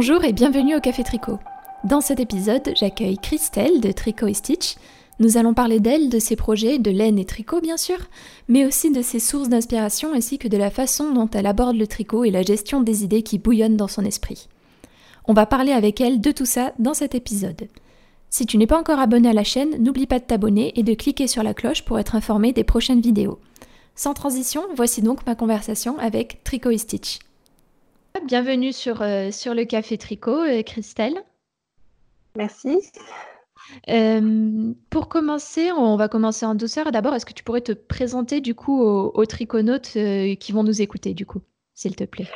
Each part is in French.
Bonjour et bienvenue au Café Tricot. Dans cet épisode, j'accueille Christelle de Tricot et Stitch. Nous allons parler d'elle, de ses projets, de laine et tricot bien sûr, mais aussi de ses sources d'inspiration ainsi que de la façon dont elle aborde le tricot et la gestion des idées qui bouillonnent dans son esprit. On va parler avec elle de tout ça dans cet épisode. Si tu n'es pas encore abonné à la chaîne, n'oublie pas de t'abonner et de cliquer sur la cloche pour être informé des prochaines vidéos. Sans transition, voici donc ma conversation avec Tricot et Stitch. Bienvenue sur, euh, sur le Café Tricot, euh, Christelle. Merci. Euh, pour commencer, on va commencer en douceur. D'abord, est-ce que tu pourrais te présenter du coup aux, aux triconautes qui vont nous écouter, du coup, s'il te plaît?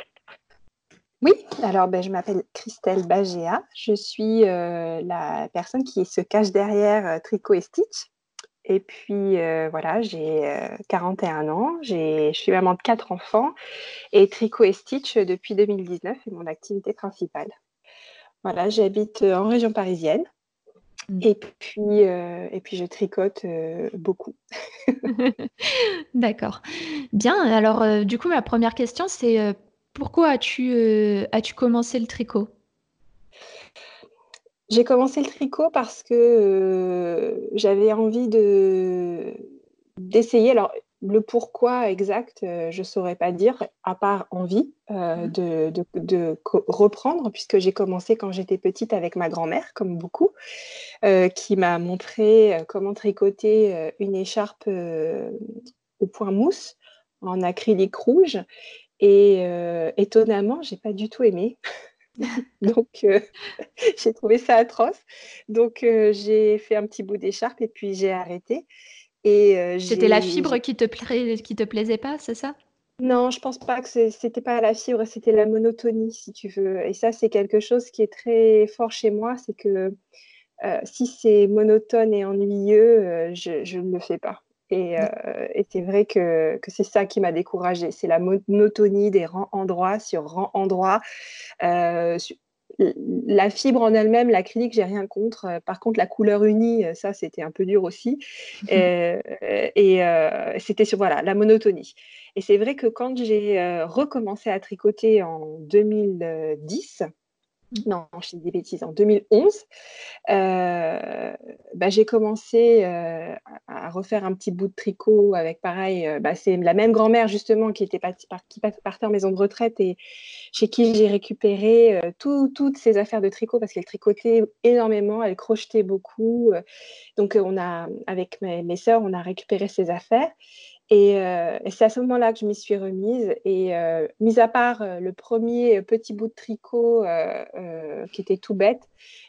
Oui, alors ben, je m'appelle Christelle Bagéa. Je suis la personne qui se cache derrière Tricot et Stitch. Et puis euh, voilà, j'ai 41 euh, ans, je suis maman de quatre enfants et Tricot et Stitch depuis 2019 est mon activité principale. Voilà, j'habite euh, en région parisienne mmh. et puis, et puis je tricote beaucoup. D'accord. Bien, alors du coup ma première question c'est pourquoi as-tu as-tu commencé le tricot? J'ai commencé le tricot parce que euh, j'avais envie de d'essayer. Alors, le pourquoi exact, euh, je ne saurais pas dire, à part envie euh, mmh. de, reprendre, puisque j'ai commencé quand j'étais petite avec ma grand-mère, comme beaucoup, qui m'a montré comment tricoter une écharpe au point mousse en acrylique rouge. Et étonnamment, j'ai pas du tout aimé. Donc, euh, j'ai trouvé ça atroce. Donc, euh, j'ai fait un petit bout d'écharpe et puis j'ai arrêté. Et euh, C'était la fibre qui te, qui te plaisait pas, c'est ça? Non, je pense pas que c'était pas la fibre, c'était la monotonie, si tu veux. Et ça, c'est quelque chose qui est très fort chez moi, c'est que si c'est monotone et ennuyeux, je ne le fais pas. Mmh. Euh, et, c'est vrai que, c'est ça qui m'a découragée. C'est la monotonie des rangs endroits sur rangs endroits. Euh, la fibre en elle-même, l'acrylique, j'ai rien contre. Euh, par contre, la couleur unie, ça, c'était un peu dur aussi. et, c'était sur voilà, la monotonie. Et c'est vrai que quand j'ai recommencé à tricoter en 2010, non, je dis des bêtises, en 2011, euh, bah, j'ai commencé euh, à refaire un petit bout de tricot avec pareil, euh, bah, c'est la même grand-mère justement qui, était qui partait en maison de retraite et chez qui j'ai récupéré toutes ces affaires de tricot parce qu'elle tricotait énormément, elle crochetait beaucoup. donc on a, avec mes, mes sœurs, on a récupéré ces affaires. Euh, et, c'est à ce moment-là que je m'y suis remise. Et euh, mis à part euh, le premier petit bout de tricot qui était tout bête,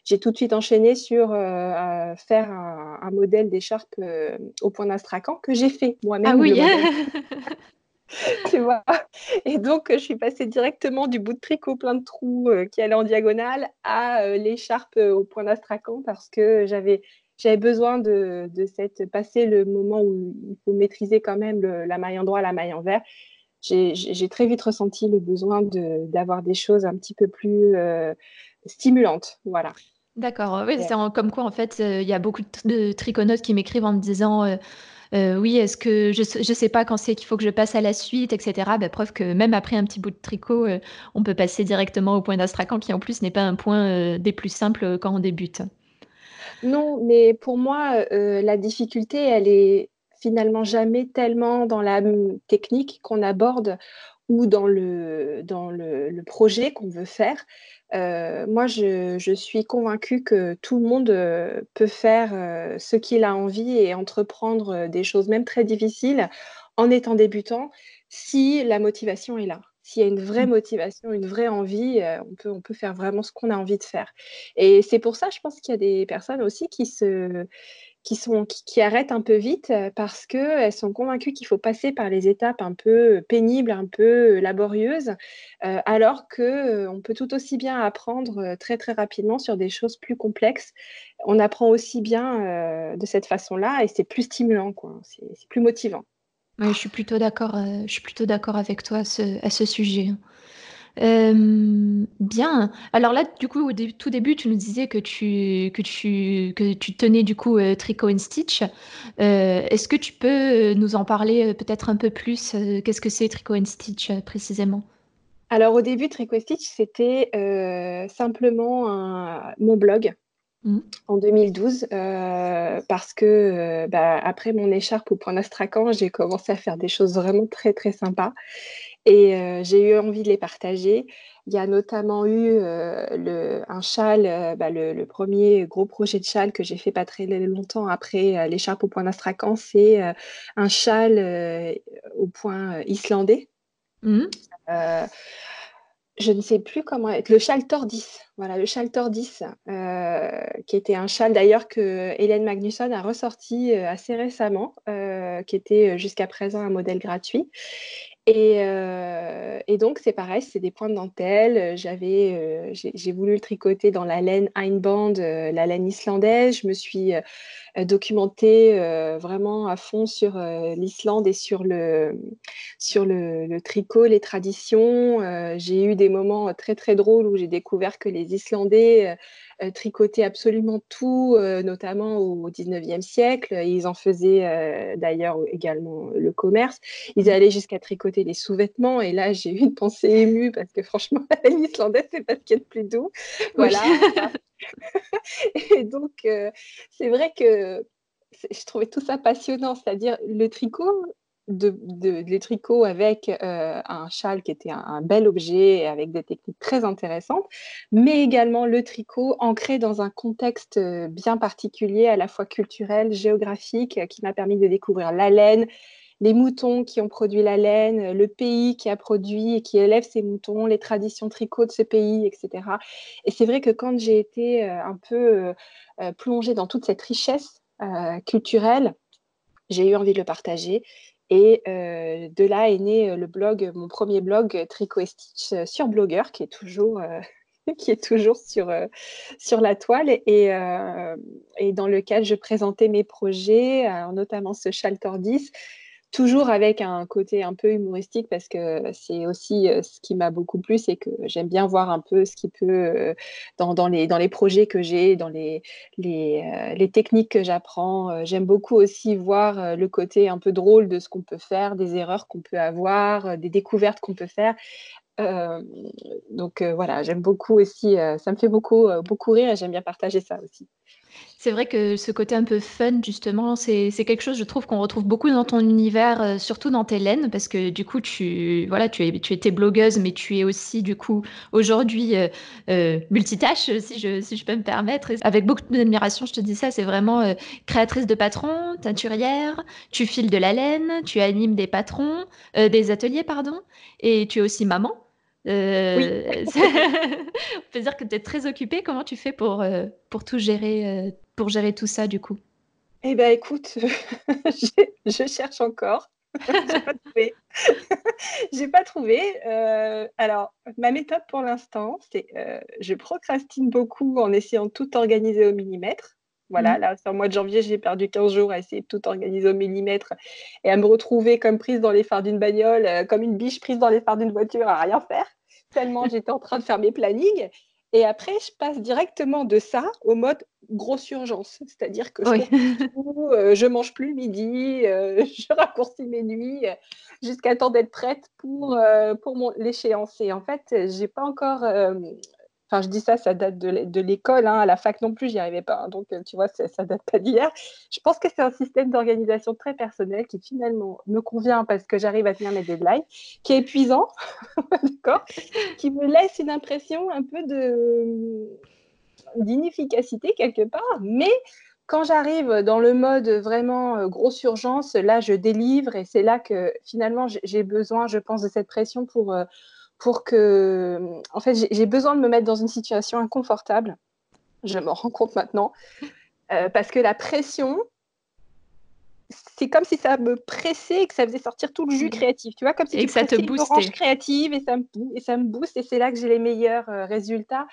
j'ai tout de suite enchaîné sur faire un, modèle d'écharpe au point d'astrakhan que j'ai fait moi-même. Ah oui tu vois? Et donc, je suis passée directement du bout de tricot plein de trous qui allait en diagonale à l'écharpe au point d'astrakhan parce que j'avais j'avais besoin de, cette, passer le moment où il faut maîtriser quand même la maille en droit, la maille en vert. J'ai très vite ressenti le besoin d'avoir des choses un petit peu plus euh, stimulantes. Voilà. D'accord, oui, c'est comme quoi en fait, euh, il y a beaucoup de triconautes qui m'écrivent en me disant euh, oui, est-ce que je ne sais pas quand c'est qu'il faut que je passe à la suite, etc. Bah, preuve que même après un petit bout de tricot, on peut passer directement au point d'astrakhan qui en plus n'est pas un point des plus simples quand on débute. Non, mais pour moi, euh, la difficulté, elle est finalement jamais tellement dans la technique qu'on aborde ou dans le, dans le, projet qu'on veut faire. Euh, moi, je, suis convaincue que tout le monde euh, peut faire ce qu'il a envie et entreprendre des choses, même très difficiles, en étant débutant, si la motivation est là. S'il y a une vraie mmh. motivation, une vraie envie, on, peut, on peut faire vraiment ce qu'on a envie de faire. Et c'est pour ça, je pense qu'il y a des personnes aussi qui se, qui, sont, qui, arrêtent un peu vite parce qu'elles sont convaincues qu'il faut passer par les étapes un peu pénibles, un peu laborieuses, alors qu'on peut tout aussi bien apprendre très très rapidement sur des choses plus complexes. On apprend aussi bien de cette façon-là et c'est plus stimulant, quoi. C'est plus motivant je suis plutôt d'accord, euh, je suis plutôt d'accord avec toi à ce, à ce sujet. bien. Alors là, du coup, au tout début, tu nous disais que tu, que tu, que tu tenais du coup euh, Tricot and Stitch. Euh, est-ce que tu peux nous en parler peut-être un peu plus Qu'est-ce que c'est Tricot and Stitch précisément? Alors au début, Tricot Stitch, c'était simplement mon blog. Mmh. En 2012, parce que bah, après mon écharpe au point d'Astracan, j'ai commencé à faire des choses vraiment très très sympas et j'ai eu envie de les partager. Il y a notamment eu un châle, bah, le, premier gros projet de châle que j'ai fait pas très longtemps après l'écharpe au point d'Astrakhan, c'est un châle au point islandais. Mmh. Je ne sais plus comment être, le châle Tordis, voilà, le châle Tordis, qui était un châle d'ailleurs que Hélène Magnusson a ressorti assez récemment, qui était jusqu'à présent un modèle gratuit. Euh, et, donc, c'est pareil, c'est des points de dentelle. J'avais, euh, j'ai voulu le tricoter dans la laine Einband, euh, la laine islandaise. Je me suis documentée vraiment à fond sur l'Islande et sur le, sur le, tricot, les traditions. j'ai eu des moments très, très drôles où j'ai découvert que les Islandais euh, tricoter absolument tout, euh, notamment au 19e siècle. Ils en faisaient euh, d'ailleurs également le commerce. Ils allaient jusqu'à tricoter les sous-vêtements. Et là, j'ai eu une pensée émue parce que franchement, l'islandaise, c'est pas ce qu'il y a de plus doux. Voilà. et donc, c'est vrai que je trouvais tout ça passionnant, c'est-à-dire le tricot, de, de, tricots avec euh, un châle qui était un, bel objet avec des techniques très intéressantes, mais également le tricot ancré dans un contexte euh, bien particulier, à la fois culturel, géographique, qui m'a permis de découvrir la laine, les moutons qui ont produit la laine, le pays qui a produit et qui élève ces moutons, les traditions tricot de ce pays, etc. Et c'est vrai que quand j'ai été euh, un peu plongée dans toute cette richesse culturelle, j'ai eu envie de le partager et euh, de là est né euh, le blog, mon premier blog Tricot Stitch sur Blogger, qui est toujours, qui est toujours sur, sur la toile. Et, et, dans lequel je présentais mes projets, notamment ce châle tordis, toujours avec un côté un peu humoristique parce que c'est aussi euh, ce qui m'a beaucoup plu, c'est que j'aime bien voir un peu ce qui peut, euh, dans, les, projets que j'ai, dans les, euh, techniques que j'apprends. J'aime beaucoup aussi voir le côté un peu drôle de ce qu'on peut faire, des erreurs qu'on peut avoir, des découvertes qu'on peut faire. donc voilà, j'aime beaucoup aussi, ça me fait beaucoup, beaucoup rire et j'aime bien partager ça aussi. C'est vrai que ce côté un peu fun, justement, c'est quelque chose, je trouve, qu'on retrouve beaucoup dans ton univers, euh, surtout dans tes laines, parce que du coup, tu, voilà, tu, étais blogueuse, mais tu es aussi, du coup, aujourd'hui euh, euh, multitâche, si je, si je peux me permettre. avec beaucoup d'admiration, je te dis ça, c'est vraiment créatrice de patrons, teinturière, tu files de la laine, tu animes des patrons, des ateliers, pardon, et tu es aussi maman. Euh, on peut dire que tu es très occupée. Comment tu fais pour, euh, pour tout gérer, euh, pour gérer tout ça du coup? Eh bien écoute, je cherche encore. J'ai pas trouvé. J'ai pas trouvé. alors, ma méthode pour l'instant, c'est je procrastine beaucoup en essayant de tout organiser au millimètre. Voilà, mmh. là, sur le mois de janvier, j'ai perdu 15 jours à essayer de tout organiser au millimètre et à me retrouver comme prise dans les phares d'une bagnole, euh, comme une biche prise dans les phares d'une voiture à rien faire, tellement j'étais en train de faire mes plannings. Et après, je passe directement de ça au mode grosse urgence. C'est-à-dire que je, euh, je mange plus midi, euh, je raccourcis mes nuits jusqu'à temps d'être prête pour, pour l'échéance. Et en fait, j'ai pas encore Enfin, je dis ça, ça date de l'école. Hein. À la fac non plus, j'y arrivais pas. Hein. Donc, euh, tu vois, ça date pas d'hier. Je pense que c'est un système d'organisation très personnel qui finalement me convient parce que j'arrive à tenir mes deadlines, qui est épuisant, d'accord, qui me laisse une impression un peu de d'inefficacité quelque part, mais quand j'arrive dans le mode vraiment euh, grosse urgence, là, je délivre et c'est là que finalement j'ai besoin, je pense, de cette pression pour, euh, pour que, en fait, j'ai besoin de me mettre dans une situation inconfortable. Je me rends compte maintenant. Euh, parce que la pression, c'est comme si ça me pressait et que ça faisait sortir tout le jus créatif. Tu vois, comme si et que ça te boostait. créative et ça me, et ça me booste et c'est là que j'ai les meilleurs euh, résultats.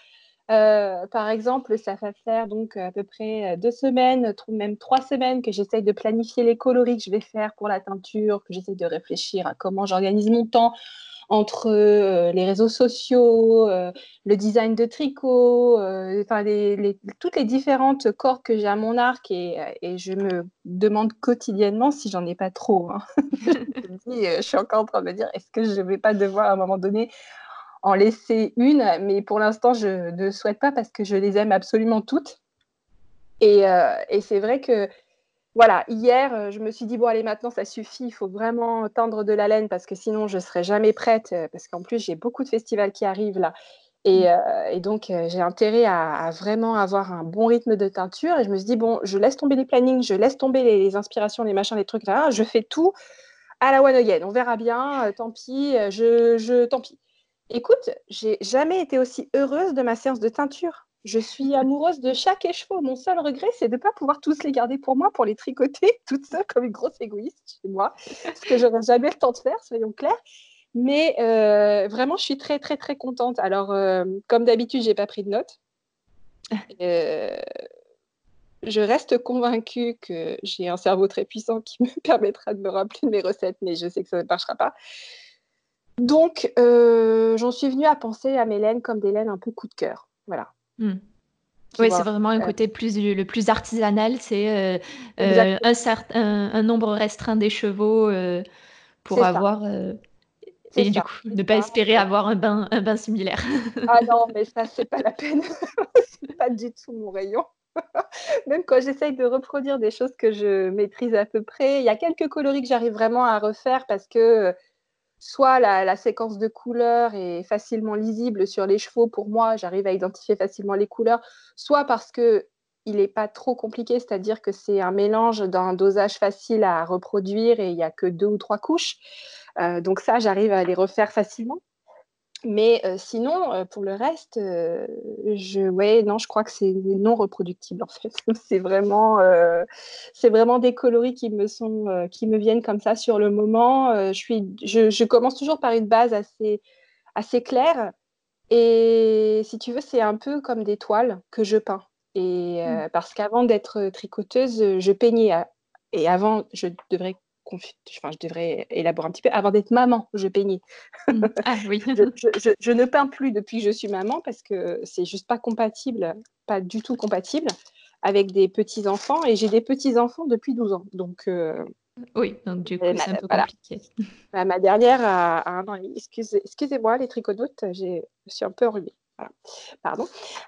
Euh, par exemple, ça va faire donc à peu près deux semaines, même trois semaines que j'essaye de planifier les coloris que je vais faire pour la teinture, que j'essaye de réfléchir à comment j'organise mon temps, entre euh, les réseaux sociaux, euh, le design de tricot, euh, enfin toutes les différentes cordes que j'ai à mon arc et, je me demande quotidiennement si j'en ai pas trop. Hein. je, suis encore en train de me dire est-ce que je ne vais pas devoir à un moment donné en laisser une, mais pour l'instant, je ne souhaite pas parce que je les aime absolument toutes. Et c'est vrai que voilà, hier, euh, je me suis dit, bon, allez, maintenant, ça suffit, il faut vraiment tendre de la laine parce que sinon, je ne serai jamais prête, euh, parce qu'en plus, j'ai beaucoup de festivals qui arrivent là. Et, mmh. euh, donc, j'ai intérêt à, vraiment avoir un bon rythme de teinture. Et je me suis dit, bon, je laisse tomber les plannings, je laisse tomber les, inspirations, les machins, les trucs, là, je fais tout à la one again. On verra bien, tant pis, je, je, tant pis. Écoute, j'ai jamais été aussi heureuse de ma séance de teinture. Je suis amoureuse de chaque écheveau. Mon seul regret, c'est de ne pas pouvoir tous les garder pour moi, pour les tricoter toute seule comme une grosse égoïste chez moi, ce que j'aurais jamais le temps de faire, soyons clairs. Mais euh, vraiment, je suis très, très, très contente. Alors, euh, comme d'habitude, je n'ai pas pris de notes. Euh, je reste convaincue que j'ai un cerveau très puissant qui me permettra de me rappeler de mes recettes, mais je sais que ça ne marchera pas. Donc, j'en suis venue à penser à mes laines comme des laines un peu coup de cœur. Voilà. Hmm. Oui, c'est vraiment un côté plus le plus artisanal, c'est euh, euh, un, certain, un, nombre restreint des chevaux euh, pour avoir et du coup ne pas espérer avoir un bain un bain similaire. ah non, mais ça c'est pas la peine, c'est pas du tout mon rayon. Même quand j'essaye de reproduire des choses que je maîtrise à peu près, il y a quelques coloris que j'arrive vraiment à refaire parce que soit la, séquence de couleurs est facilement lisible sur les chevaux pour moi, j'arrive à identifier facilement les couleurs, soit parce que il n'est pas trop compliqué, c'est-à-dire que c'est un mélange d'un dosage facile à reproduire et il n'y a que deux ou trois couches. Euh, donc ça, j'arrive à les refaire facilement. Mais euh, sinon, euh, pour le reste, euh, je, ouais, non, je crois que c'est non reproductible en fait. c'est vraiment, c'est vraiment des coloris qui me sont, qui me viennent comme ça sur le moment. je suis, je, je, commence toujours par une base assez, assez claire. Et si tu veux, c'est un peu comme des toiles que je peins. Et mmh. parce qu'avant d'être tricoteuse, je peignais. Et avant, je devrais enfin, je devrais élaborer un petit peu. Avant d'être maman, je peignais. Mmh. Ah oui. je, ne peins plus depuis que je suis maman parce que c'est juste pas compatible, pas du tout compatible avec des petits enfants. Et j'ai des petits enfants depuis 12 ans. Donc. Euh, oui, donc du coup, c'est un peu compliqué. ma dernière a, un an et demi. Excusez, moi les tricotautes, je suis un peu enrhumée. Pardon.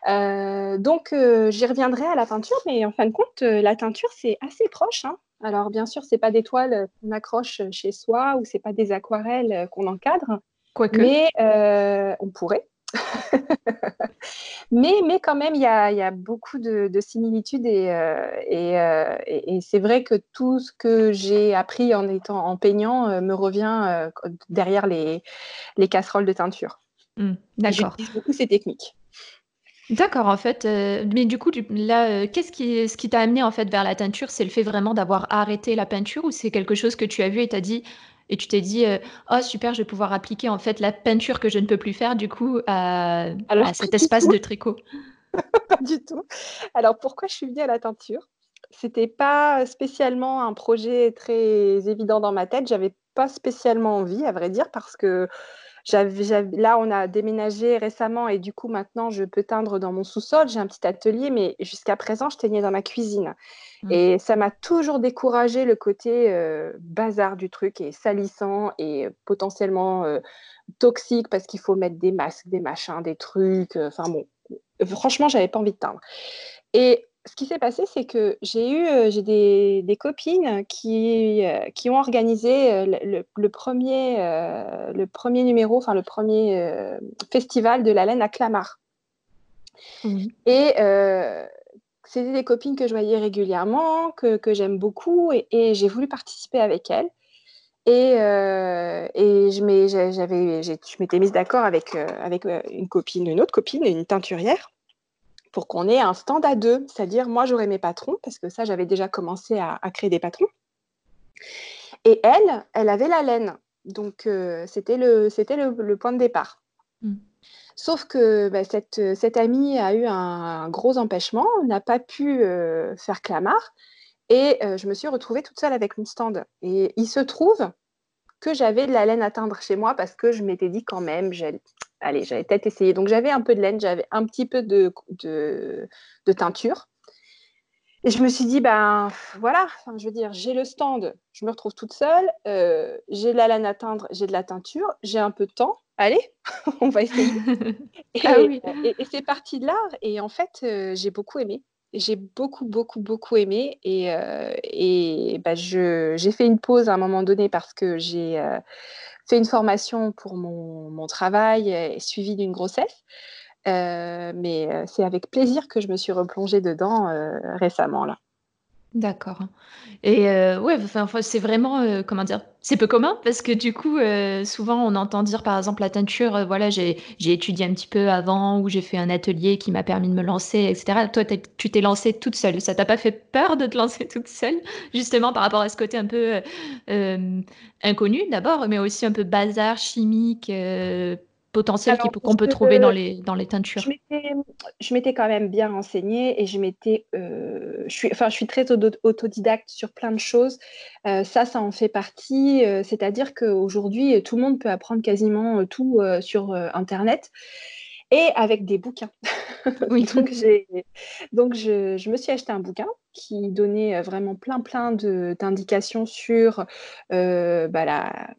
Euh, donc, euh, j'y reviendrai à la peinture, mais en fin de compte, la teinture, c'est assez proche. Hein. Alors bien sûr, c'est pas des toiles qu'on accroche chez soi ou c'est pas des aquarelles qu'on encadre. Quoique. Mais euh, on pourrait. mais, mais quand même, il y a, beaucoup de, similitudes euh, euh, et, c'est vrai que tout ce que j'ai appris en, étant, en peignant me revient derrière les, casseroles de teinture. Mmh, d'accord. J'utilise beaucoup ces techniques. D'accord, en fait, euh, mais du coup, là, euh, qu'est-ce qui ce qui t'a amené, en fait, vers la teinture? C'est le fait vraiment d'avoir arrêté la peinture ou c'est quelque chose que tu as vu et tu dit et tu t'es dit, euh, «Oh super, je vais pouvoir appliquer, en fait, la peinture que je ne peux plus faire, du coup, à cet espace de tricot»? Pas du tout. Alors pourquoi je suis venue à la teinture? C'était pas spécialement un projet très évident dans ma tête. J'avais pas spécialement envie, à vrai dire, parce que là, on a déménagé récemment et du coup, maintenant, je peux teindre dans mon sous-sol. J'ai un petit atelier, mais jusqu'à présent, je teignais dans ma cuisine. Mmh. Et ça m'a toujours découragé le côté euh, bazar du truc et salissant et potentiellement euh, toxique parce qu'il faut mettre des masques, des machins, des trucs. Enfin bon, franchement, j'avais pas envie de teindre. Et ce qui s'est passé, c'est que j'ai eu euh, j'ai des, des, copines qui, euh, qui ont organisé euh, le, premier, le premier numéro, enfin le premier festival de la laine à Clamart. Et c'était des copines que je voyais régulièrement, que, que j'aime beaucoup, et, et j'ai voulu participer avec elles. Et, et je m'étais mise d'accord avec, avec une copine, une autre copine, une teinturière pour qu'on ait un stand à deux. C'est-à-dire, moi, j'aurais mes patrons, parce que ça, j'avais déjà commencé à, créer des patrons. Et elle, elle avait la laine. Donc, euh, c'était le, le, point de départ. Mm. Sauf que bah, cette, cette, amie a eu un, gros empêchement, n'a pas pu euh, faire clamart. Et euh, je me suis retrouvée toute seule avec mon stand. Et il se trouve que j'avais de la laine à teindre chez moi parce que je m'étais dit quand même, allez, j'avais peut-être essayé. Donc j'avais un peu de laine, j'avais un petit peu de, de, teinture. Et je me suis dit, ben voilà, enfin, je veux dire, j'ai le stand, je me retrouve toute seule, euh, j'ai de la laine à teindre, j'ai de la teinture, j'ai un peu de temps, allez, on va essayer. Ah et, et, c'est parti de là, et en fait, euh, j'ai beaucoup aimé. J'ai beaucoup, beaucoup, beaucoup aimé, et, euh, et bah, j'ai fait une pause à un moment donné parce que j'ai fait une formation pour mon, mon travail, suivi d'une grossesse. Euh, mais euh, c'est avec plaisir que je me suis replongée dedans euh, récemment là. D'accord. Et ouais, enfin, c'est vraiment, comment dire? C'est peu commun parce que du coup, souvent on entend dire par exemple la teinture, voilà, j'ai étudié un petit peu avant ou j'ai fait un atelier qui m'a permis de me lancer et cetera. Toi, tu t'es lancée toute seule. Ça t'a pas fait peur de te lancer toute seule? Justement par rapport à ce côté un peu, inconnu d'abord, mais aussi un peu bazar chimique, potentiel qu'on peut trouver dans les, dans les teintures Je m'étais quand même bien renseignée et je m'étais, euh, je, suis, enfin, je suis très autodidacte sur plein de choses. Euh, ça, ça en fait partie. Euh, c'est-à-dire qu'aujourd'hui, tout le monde peut apprendre quasiment tout sur Internet et avec des bouquins. Oui. donc, donc je, je, me suis acheté un bouquin qui donnait vraiment plein plein d'indications sur bah, la,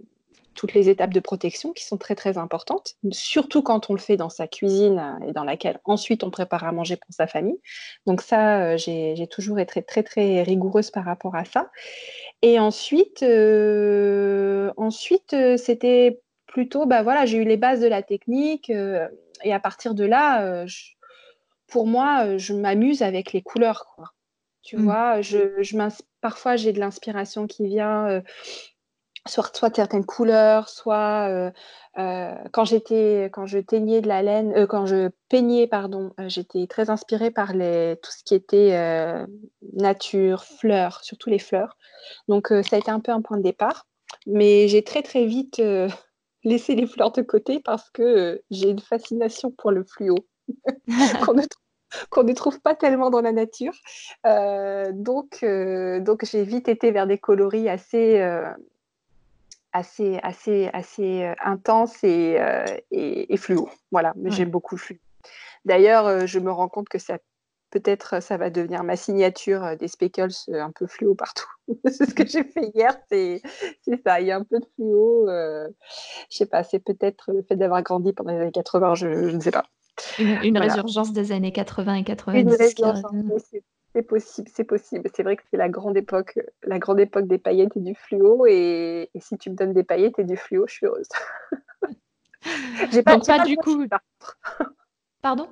toutes les étapes de protection qui sont très très importantes, surtout quand on le fait dans sa cuisine euh, et dans laquelle ensuite on prépare à manger pour sa famille. Donc ça, euh, j'ai toujours été très très rigoureuse par rapport à ça. Et ensuite, euh, ensuite c'était plutôt, bah voilà, j'ai eu les bases de la technique et à partir de là, pour moi, je m'amuse avec les couleurs. Quoi. Tu mmh. vois, je, je parfois j'ai de l'inspiration qui vient soit, certaines couleurs, soit euh, euh, quand j'étais quand je teignais de la laine, euh, quand je peignais pardon, j'étais très inspirée par les, tout ce qui était nature, fleurs, surtout les fleurs. Donc ça a été un peu un point de départ, mais j'ai très très vite laissé les fleurs de côté parce que j'ai une fascination pour le fluo qu'on ne trouve pas tellement dans la nature. donc, donc j'ai vite été vers des coloris assez, assez, assez, assez euh, intense et, euh, et, fluo. Voilà, mais j'aime beaucoup le fluo. D'ailleurs, euh, je me rends compte que ça peut-être ça va devenir ma signature des speckles un peu fluo partout. c'est ce que j'ai fait hier, c'est ça. Il y a un peu de fluo. Je je sais pas, c'est peut-être le fait d'avoir grandi pendant les années 80, je, ne sais pas. Une, résurgence des années 80 et 90. Une résurgence, c'est possible, c'est possible. C'est vrai que c'est la grande époque, la grande époque des paillettes et du fluo. Et, si tu me donnes des paillettes et du fluo, je suis heureuse. j'ai pas, pas, du coup. Pardon?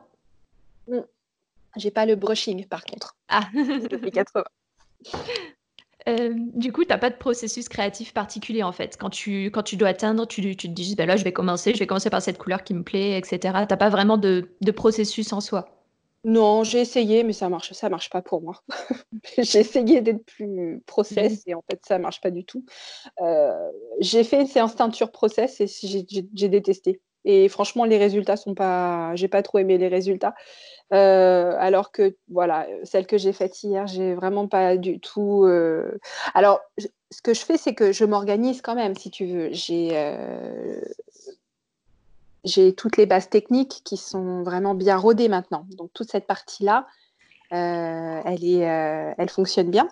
J'ai pas le brushing par contre. Ah. Depuis 80. Euh, du coup, tu n'as pas de processus créatif particulier en fait. Quand tu, quand tu dois atteindre, tu, tu te dis, ben là, je vais commencer, je vais commencer par cette couleur qui me plaît, etc. Tu n'as pas vraiment de, de processus en soi. Non, j'ai essayé, mais ça marche, ça marche pas pour moi. j'ai essayé d'être plus process mmh. et en fait, ça marche pas du tout. Euh, j'ai fait une séance teinture process et j'ai détesté. Et franchement, les résultats sont pas. J'ai pas trop aimé les résultats. Euh, alors que voilà, celle que j'ai faite hier, j'ai vraiment pas du tout. Euh, alors, ce que je fais, c'est que je m'organise quand même, si tu veux. J'ai j'ai toutes les bases techniques qui sont vraiment bien rodées maintenant. Donc toute cette partie-là, euh, elle, est, euh, elle fonctionne bien.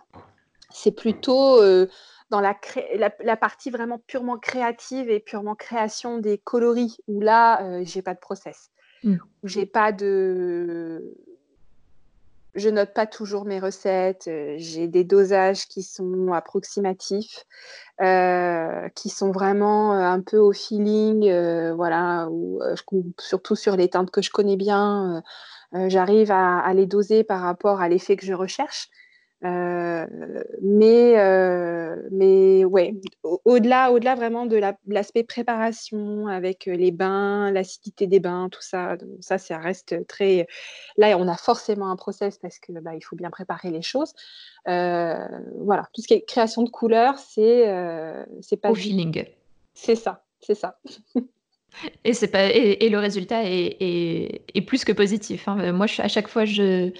C'est plutôt euh, dans la, la, partie vraiment purement créative et purement création des coloris où là, j'ai pas de process. Mmh. Où j'ai pas de je note pas toujours mes recettes. J'ai des dosages qui sont approximatifs, qui sont vraiment un peu au feeling, voilà, ou surtout sur les teintes que je connais bien, j'arrive à, les doser par rapport à l'effet que je recherche. Euh, mais, euh, mais ouais, au-delà, au-delà vraiment de l'aspect préparation avec euh, les bains, l'acidité des bains, tout ça, ça, ça reste très. Là, on a forcément un process parce que bah, il faut bien préparer les choses. voilà, tout ce qui est création de couleurs, c'est c'est pas. Au feeling. C'est ça, c'est ça. Et, c'est pas, et, le résultat est, est, plus que positif. Hein. Moi, je, à chaque fois, je,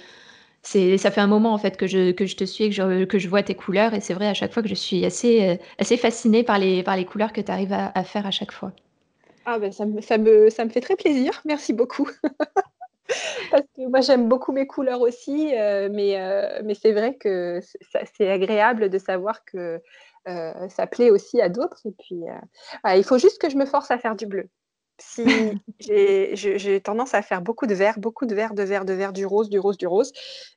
c'est ça fait un moment en fait que je, que je te suis et que je, que je vois tes couleurs et c'est vrai à chaque fois que je suis assez, euh, assez fascinée par les, par les couleurs que tu arrives à, faire à chaque fois. Ah ben ça me, ça, me, ça me fait très plaisir, merci beaucoup. Parce que moi, j'aime beaucoup mes couleurs aussi, euh, mais, euh, mais c'est vrai que c'est agréable de savoir que ça plaît aussi à d'autres. Et puis, il faut juste que je me force à faire du bleu. Si j'ai tendance à faire beaucoup de vert, beaucoup de vert, de vert, de vert, du rose, du rose, du rose.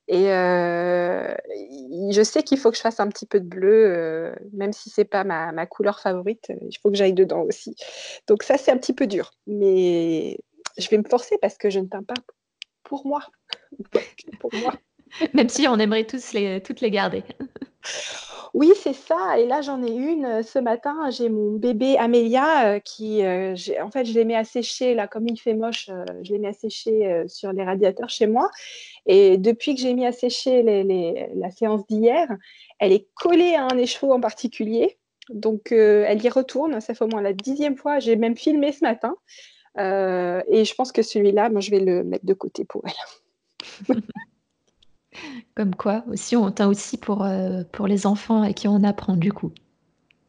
Et je sais qu'il faut que je fasse un petit peu de bleu, même si c'est pas ma, ma, couleur favorite, il faut que j'aille dedans aussi. Donc ça, c'est un petit peu dur. Mais je vais me forcer parce que je ne peins pas pour moi. pour moi. Même si on aimerait tous les, toutes les garder. Oui, c'est ça. Et là, j'en ai une. Ce matin, j'ai mon bébé Amélia qui, en fait, je l'ai mis à sécher, là, comme il fait moche, je l'ai mis à sécher sur les radiateurs chez moi. Et depuis que j'ai mis à sécher la séance d'hier, elle est collée à un écheveau en particulier. Donc, elle y retourne. Ça fait au moins la dixième fois. J'ai même filmé ce matin. et je pense que celui-là, moi, je vais le mettre de côté pour elle. Comme quoi, aussi, on teint aussi pour, euh, pour les enfants à qui on apprend, du coup.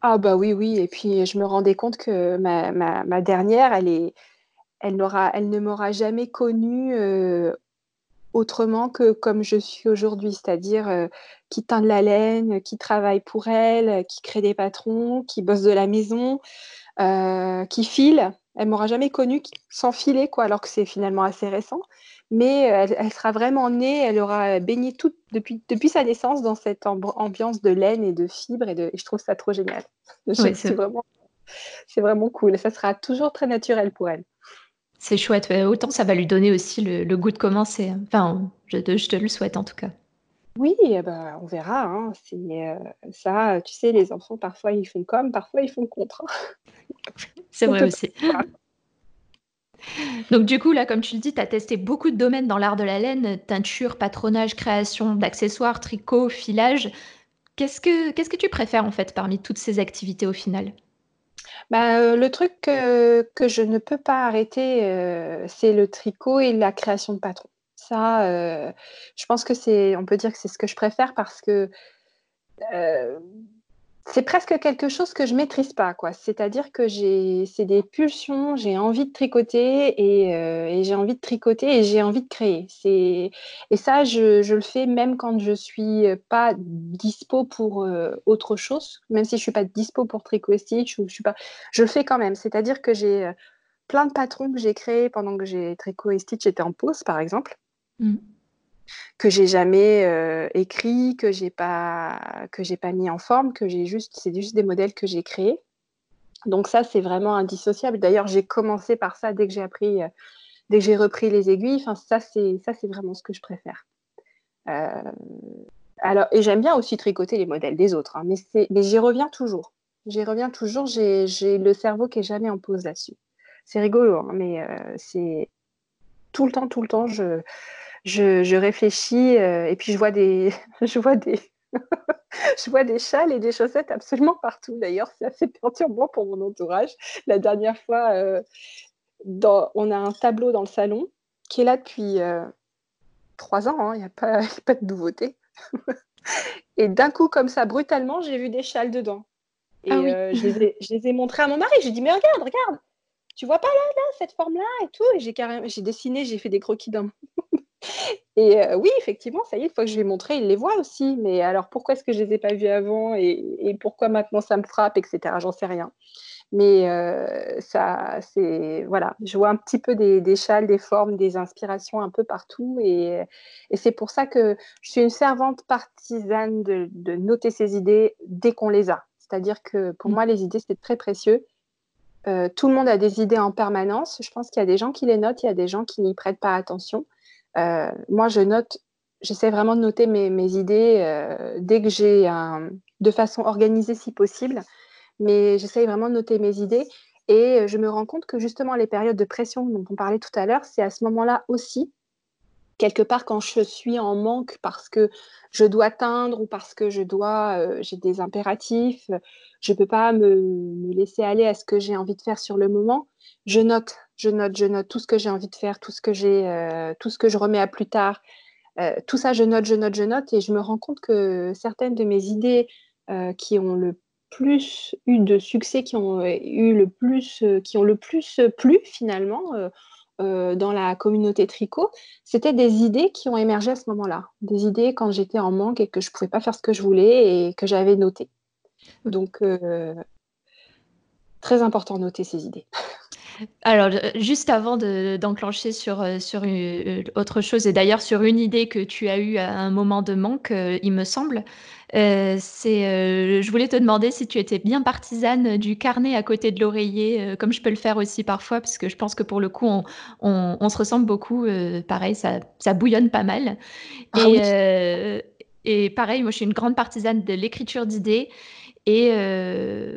Ah bah oui, oui. Et puis, je me rendais compte que ma, ma, dernière, elle ne m'aura jamais connue euh, autrement que comme je suis aujourd'hui, c'est-à-dire euh, qui teint de la laine, qui travaille pour elle, qui crée des patrons, qui bosse de la maison, qui file. Elle m'aura jamais connue sans filer, quoi, alors que c'est finalement assez récent mais euh, elle, sera vraiment née, elle aura baigné tout, depuis, depuis sa naissance dans cette ambiance de laine et de fibres, et, de, je trouve ça trop génial. c'est vraiment, vraiment cool, et ça sera toujours très naturel pour elle. C'est chouette, autant ça va lui donner aussi le, goût de commencer. Enfin, je te, je te, le souhaite en tout cas. Oui, eh ben, on verra. Hein. C'est euh, ça, tu sais, les enfants, parfois ils font comme, parfois ils font contre. C'est vrai aussi. Donc du coup, là, comme tu le dis, tu as testé beaucoup de domaines dans l'art de la laine, teinture, patronage, création d'accessoires, tricot, filage. Qu'est-ce que, qu'est-ce que tu préfères en fait parmi toutes ces activités au final? Bah, euh, le truc que, je ne peux pas arrêter, euh, c'est le tricot et la création de patrons. Ça, je pense que c'est, on peut dire que c'est ce que je préfère parce que c'est presque quelque chose que je maîtrise pas, quoi. C'est-à-dire que j'ai, c'est des pulsions, j'ai envie de tricoter et, j'ai envie de tricoter et j'ai envie de créer. C'est et ça, je, le fais même quand je suis pas dispo pour autre chose, même si je suis pas dispo pour tricot stitch je suis pas, je le fais quand même. C'est-à-dire que j'ai plein de patrons que j'ai créés pendant que j'ai tricot et stitch était en pause, par exemple. Mmh que j'ai jamais euh, écrit, que j'ai pas que j'ai pas mis en forme, que j'ai juste c'est juste des modèles que j'ai créés. Donc ça c'est vraiment indissociable. D'ailleurs j'ai commencé par ça dès que j'ai appris, euh, dès que j'ai repris les aiguilles. Enfin ça c'est ça c'est vraiment ce que je préfère. Euh, alors et j'aime bien aussi tricoter les modèles des autres, hein, mais mais j'y reviens toujours. J'y reviens toujours. J'ai le cerveau qui est jamais en pause là-dessus. C'est rigolo, hein, mais c'est tout le temps, tout le temps, je, je, réfléchis euh, et puis je vois des, je vois des, je vois des châles et des chaussettes absolument partout. D'ailleurs, c'est assez perturbant pour mon entourage. La dernière fois, euh, dans, on a un tableau dans le salon qui est là depuis euh, trois ans. Hein. Il n'y a, pas, a pas de nouveauté. et d'un coup, comme ça, brutalement, j'ai vu des châles dedans. Et ah je, les ai, je, les ai, montrés à mon mari. J'ai dit, mais regarde, regarde, tu vois pas là, là, cette forme-là et tout? Et j'ai carrément, j'ai dessiné, j'ai fait des croquis dans, et euh, oui, effectivement, ça y est, une fois que je lui ai montré, il les voit aussi. Mais alors, pourquoi est-ce que je ne les ai pas vus avant et, pourquoi maintenant ça me frappe, etc. J'en sais rien. Mais euh, ça, c'est voilà, je vois un petit peu des, châles, des formes, des inspirations un peu partout, et, c'est pour ça que je suis une servante partisane de, noter ses idées dès qu'on les a. C'est-à-dire que pour mmh. moi, les idées c'est très précieux. Euh, tout le monde a des idées en permanence. Je pense qu'il y a des gens qui les notent, il y a des gens qui n'y prêtent pas attention. Euh, moi, je note, j'essaie vraiment de noter mes, idées euh, dès que j'ai un, de façon organisée si possible, mais j'essaie vraiment de noter mes idées. Et je me rends compte que justement les périodes de pression dont on parlait tout à l'heure, c'est à ce moment-là aussi. Quelque part quand je suis en manque parce que je dois atteindre ou parce que je dois, euh, j'ai des impératifs, je ne peux pas me, laisser aller à ce que j'ai envie de faire sur le moment, je note, je note, je note tout ce que j'ai envie de faire, tout ce que j'ai, euh, tout ce que je remets à plus tard, euh, tout ça je note, je note, je note et je me rends compte que certaines de mes idées qui ont le plus eu de succès, qui ont eu le plus, qui ont le plus plu finalement dans la communauté tricot, c'était des idées qui ont émergé à ce moment-là. Des idées quand j'étais en manque et que je ne pouvais pas faire ce que je voulais et que j'avais noté. Donc, très important de noter ces idées. Alors, juste avant d'enclencher sur, sur autre chose, et d'ailleurs sur une idée que tu as eue à un moment de manque, il me semble, c'est, je voulais te demander si tu étais bien partisane du carnet à côté de l'oreiller, comme je peux le faire aussi parfois, parce que je pense que pour le coup, on, se ressemble beaucoup. pareil, ça, ça bouillonne pas mal. Ah et, et pareil, moi, je suis une grande partisane de l'écriture d'idées. Et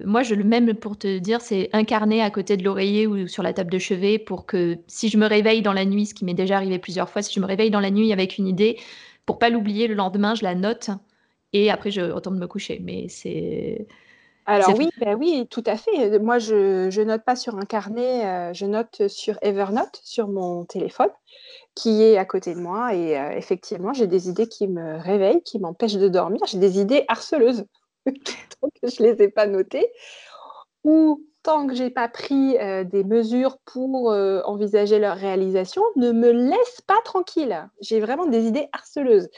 moi, je le même pour te dire, c'est incarné à côté de l'oreiller ou sur la table de chevet pour que si je me réveille dans la nuit, ce qui m'est déjà arrivé plusieurs fois, si je me réveille dans la nuit avec une idée, pour pas l'oublier le lendemain, je la note et après je retourne me coucher. Mais c'est alors oui, ben oui, tout à fait. Moi, je, ne note pas sur un carnet, je note sur Evernote, sur mon téléphone, qui est à côté de moi. Et effectivement, j'ai des idées qui me réveillent, qui m'empêchent de dormir. J'ai des idées harceleuses. tant que je ne les ai pas notées, ou tant que je n'ai pas pris euh, des mesures pour euh, envisager leur réalisation, ne me laisse pas tranquille. J'ai vraiment des idées harceleuses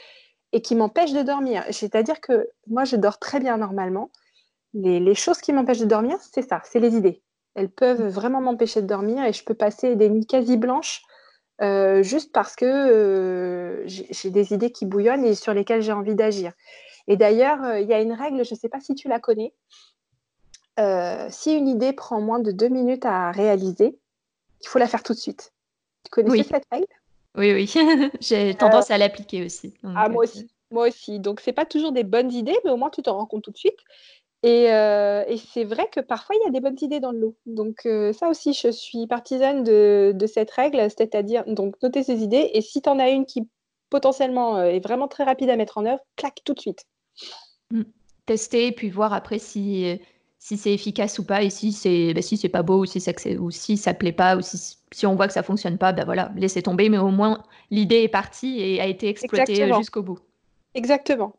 et qui m'empêchent de dormir. C'est-à-dire que moi, je dors très bien normalement. Les, choses qui m'empêchent de dormir, c'est ça, c'est les idées. Elles peuvent vraiment m'empêcher de dormir et je peux passer des nuits quasi blanches euh, juste parce que j'ai des idées qui bouillonnent et sur lesquelles j'ai envie d'agir. Et d'ailleurs, euh, il y a une règle, je ne sais pas si tu la connais. Euh, si une idée prend moins de deux minutes à réaliser, il faut la faire tout de suite. Tu connais cette règle? Oui, oui. J'ai tendance à l'appliquer aussi. ah, moi euh, aussi. Moi aussi. Donc, ce n'est pas toujours des bonnes idées, mais au moins, tu t'en rends compte tout de suite. Et, c'est vrai que parfois, il y a des bonnes idées dans le lot. Donc, ça aussi, je suis partisane de, de cette règle, c'est-à-dire donc noter ses idées. Et si tu en as une qui potentiellement est vraiment très rapide à mettre en œuvre, claque tout de suite. Mmh. Tester et puis voir après si, si c'est efficace ou pas et si c'est bah, si c'est pas beau ou si ça ou si ça plaît pas ou si, si on voit que ça fonctionne pas, ben voilà, laisser tomber. Mais au moins l'idée est partie et a été exploitée jusqu'au bout. Exactement.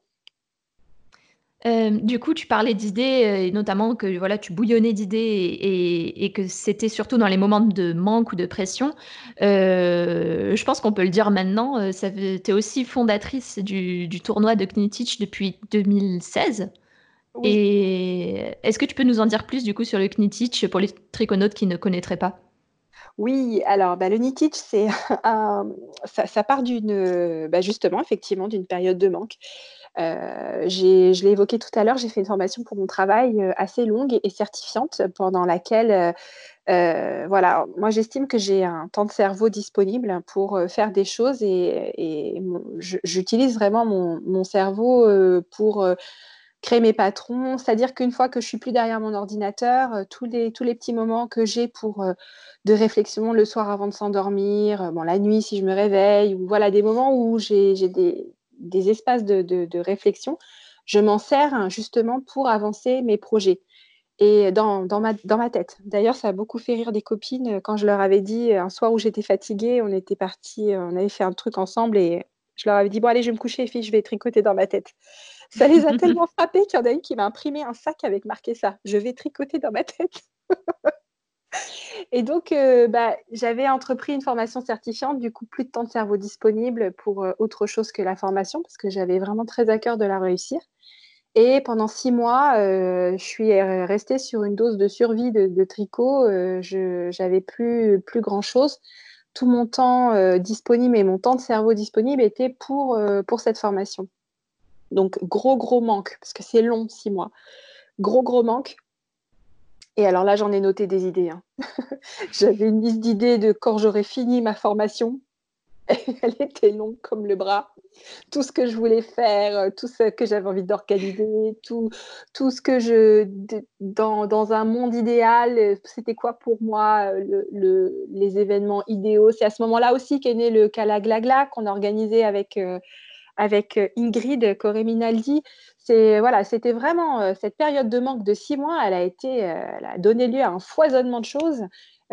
Euh, du coup, tu parlais d'idées, euh, et notamment que voilà, tu bouillonnais d'idées et, que c'était surtout dans les moments de manque ou de pression. Euh, je pense qu'on peut le dire maintenant, tu es aussi fondatrice du, tournoi de Knitich depuis 2016. Et est-ce que tu peux nous en dire plus du coup sur le Knitich pour les triconautes qui ne connaîtraient pas? Oui, alors bah, le Knitich, c'est ça, part d'une, bah, justement, effectivement, d'une période de manque. Euh, je l'ai évoqué tout à l'heure, j'ai fait une formation pour mon travail euh, assez longue et certifiante pendant laquelle, euh, voilà, moi j'estime que j'ai un temps de cerveau disponible pour faire des choses et, j'utilise vraiment mon, cerveau pour créer mes patrons. C'est-à-dire qu'une fois que je suis plus derrière mon ordinateur, tous, les, tous les petits moments que j'ai pour de réflexion le soir avant de s'endormir, bon, la nuit si je me réveille, ou voilà des moments où j'ai des, espaces de, réflexion, je m'en sers hein, justement pour avancer mes projets. Et dans, ma, tête. D'ailleurs, ça a beaucoup fait rire des copines quand je leur avais dit un soir où j'étais fatiguée, on était partis, on avait fait un truc ensemble et je leur avais dit Bon, allez, je vais me coucher, filles, je vais tricoter dans ma tête. Ça les a tellement frappées qu'il y en a une qui m'a imprimé un sac avec marqué ça Je vais tricoter dans ma tête. Et donc, euh, bah, j'avais entrepris une formation certifiante, du coup, plus de temps de cerveau disponible pour euh, autre chose que la formation, parce que j'avais vraiment très à cœur de la réussir. Et pendant six mois, euh, je suis restée sur une dose de survie de, tricot. je n'avais plus, plus grand-chose. Tout mon temps disponible et mon temps de cerveau disponible était pour, pour cette formation. Donc, gros, gros manque, parce que c'est long, six mois. Gros, gros manque. Et alors là, j'en ai noté des idées. Hein. J'avais une liste d'idées de quand j'aurais fini ma formation. Elle était longue comme le bras. Tout ce que je voulais faire, euh, tout ce que j'avais envie d'organiser, tout, tout ce que je. Dans, dans un monde idéal, euh, c'était quoi pour moi euh, le, les événements idéaux C'est à ce moment-là aussi qu'est né le Calaglagla qu'on a organisé avec avec Ingrid Coreminaldi. C'est voilà, c'était vraiment cette période de manque de six mois. Elle a été, elle a donné lieu à un foisonnement de choses.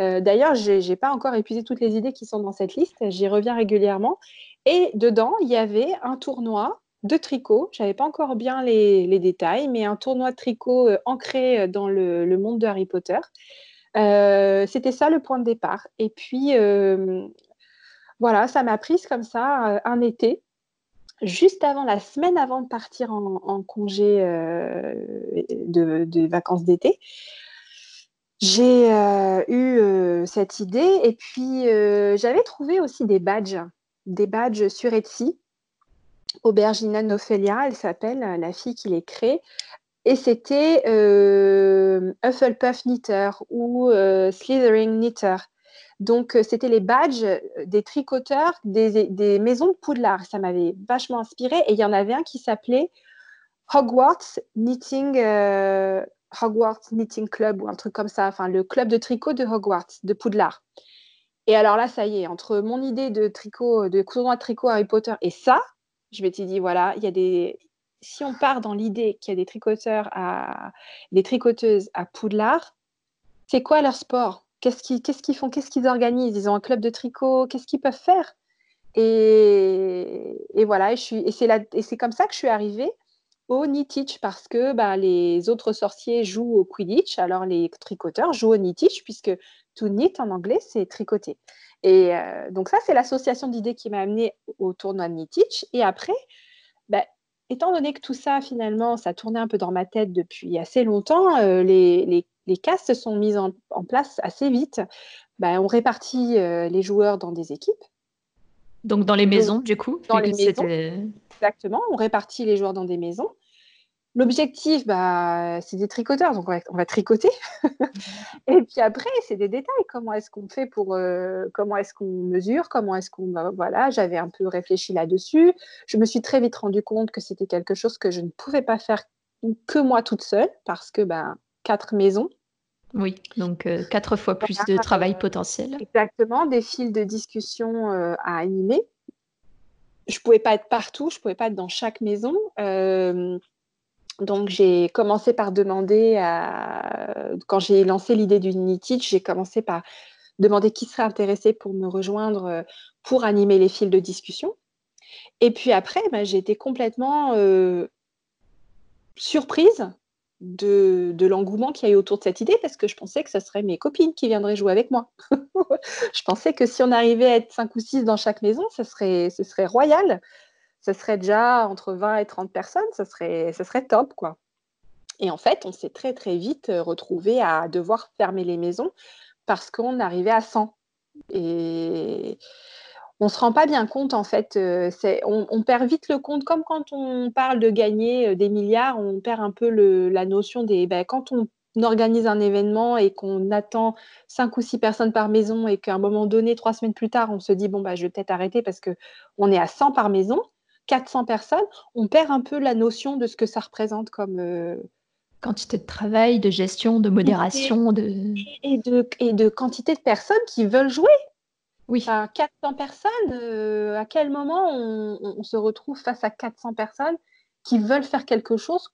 D'ailleurs, j'ai n'ai pas encore épuisé toutes les idées qui sont dans cette liste. J'y reviens régulièrement. Et dedans, il y avait un tournoi de tricot. Je n'avais pas encore bien les, détails, mais un tournoi de tricot ancré dans le, monde de Harry Potter. C'était ça le point de départ. Et puis, voilà, ça m'a prise comme ça un été juste avant, la semaine avant de partir en, congé de, vacances d'été, j'ai eu cette idée et puis j'avais trouvé aussi des badges, des badges sur Etsy. Aubergina Nophelia, elle s'appelle, la fille qui les crée. Et c'était Hufflepuff Knitter ou Slithering Knitter. Donc, c'était les badges des tricoteurs des, maisons de Poudlard. Ça m'avait vachement inspiré. Et il y en avait un qui s'appelait Hogwarts Knitting, Hogwarts Knitting Club ou un truc comme ça. Enfin, le club de tricot de Hogwarts, de Poudlard. Et alors là, ça y est, entre mon idée de tricot, de tournoi de tricot Harry Potter et ça, je m'étais dit, voilà, il y a des. Si on part dans l'idée qu'il y a des tricoteurs à. des tricoteuses à Poudlard, c'est quoi leur sport? Qu'est-ce qu'ils font? Qu'est-ce qu'ils organisent? Ils ont un club de tricot? Qu'est-ce qu'ils peuvent faire? Et, voilà, et, c'est comme ça que je suis arrivée au Knitich parce que bah, les autres sorciers jouent au Quidditch, alors les tricoteurs jouent au Knitich puisque to knit en anglais, c'est tricoter. Et euh, donc ça, c'est l'association d'idées qui m'a amenée au tournoi de Knitich. Et après, bah, étant donné que tout ça, finalement, ça tournait un peu dans ma tête depuis assez longtemps, euh, les, les, les, castes se sont mises en, place assez vite. Bah, on répartit euh, les joueurs dans des équipes. Donc dans les maisons, du coup Dans les maisons. Exactement, on répartit les joueurs dans des maisons. L'objectif, bah, c'est des tricoteurs, donc on va, tricoter. et puis après, c'est des détails. Comment est-ce qu'on fait pour, euh, comment est-ce qu'on mesure, comment est-ce qu'on, bah, voilà, j'avais un peu réfléchi là-dessus. Je me suis très vite rendu compte que c'était quelque chose que je ne pouvais pas faire que moi toute seule, parce que bah, quatre maisons. Oui, donc euh, quatre fois plus de travail potentiel. Exactement, des fils de discussion euh, à animer. Je pouvais pas être partout, je pouvais pas être dans chaque maison. Donc, j'ai commencé par demander, à... quand j'ai lancé l'idée du Knitich, j'ai commencé par demander qui serait intéressé pour me rejoindre euh, pour animer les fils de discussion. Et puis après, bah, j'ai été complètement euh, surprise de, l'engouement qu'il y a eu autour de cette idée parce que je pensais que ce serait mes copines qui viendraient jouer avec moi. je pensais que si on arrivait à être cinq ou six dans chaque maison, ce serait royal ce serait déjà entre 20 et 30 personnes, ce serait, top, quoi. Et en fait, on s'est très, très vite euh, retrouvé à devoir fermer les maisons parce qu'on arrivait à 100. Et on ne se rend pas bien compte, en fait. Euh, on, perd vite le compte, comme quand on parle de gagner euh, des milliards, on perd un peu la notion des. Ben, quand on organise un événement et qu'on attend cinq ou six personnes par maison et qu'à un moment donné, trois semaines plus tard, on se dit bon bah je vais peut-être arrêter parce qu'on est à 100 par maison, 400 personnes, on perd un peu la notion de ce que ça représente comme... Euh, quantité de travail, de gestion, de modération. De... Et, de, et de quantité de personnes qui veulent jouer. Oui. 400 personnes, euh, à quel moment on, se retrouve face à 400 personnes qui veulent faire quelque chose,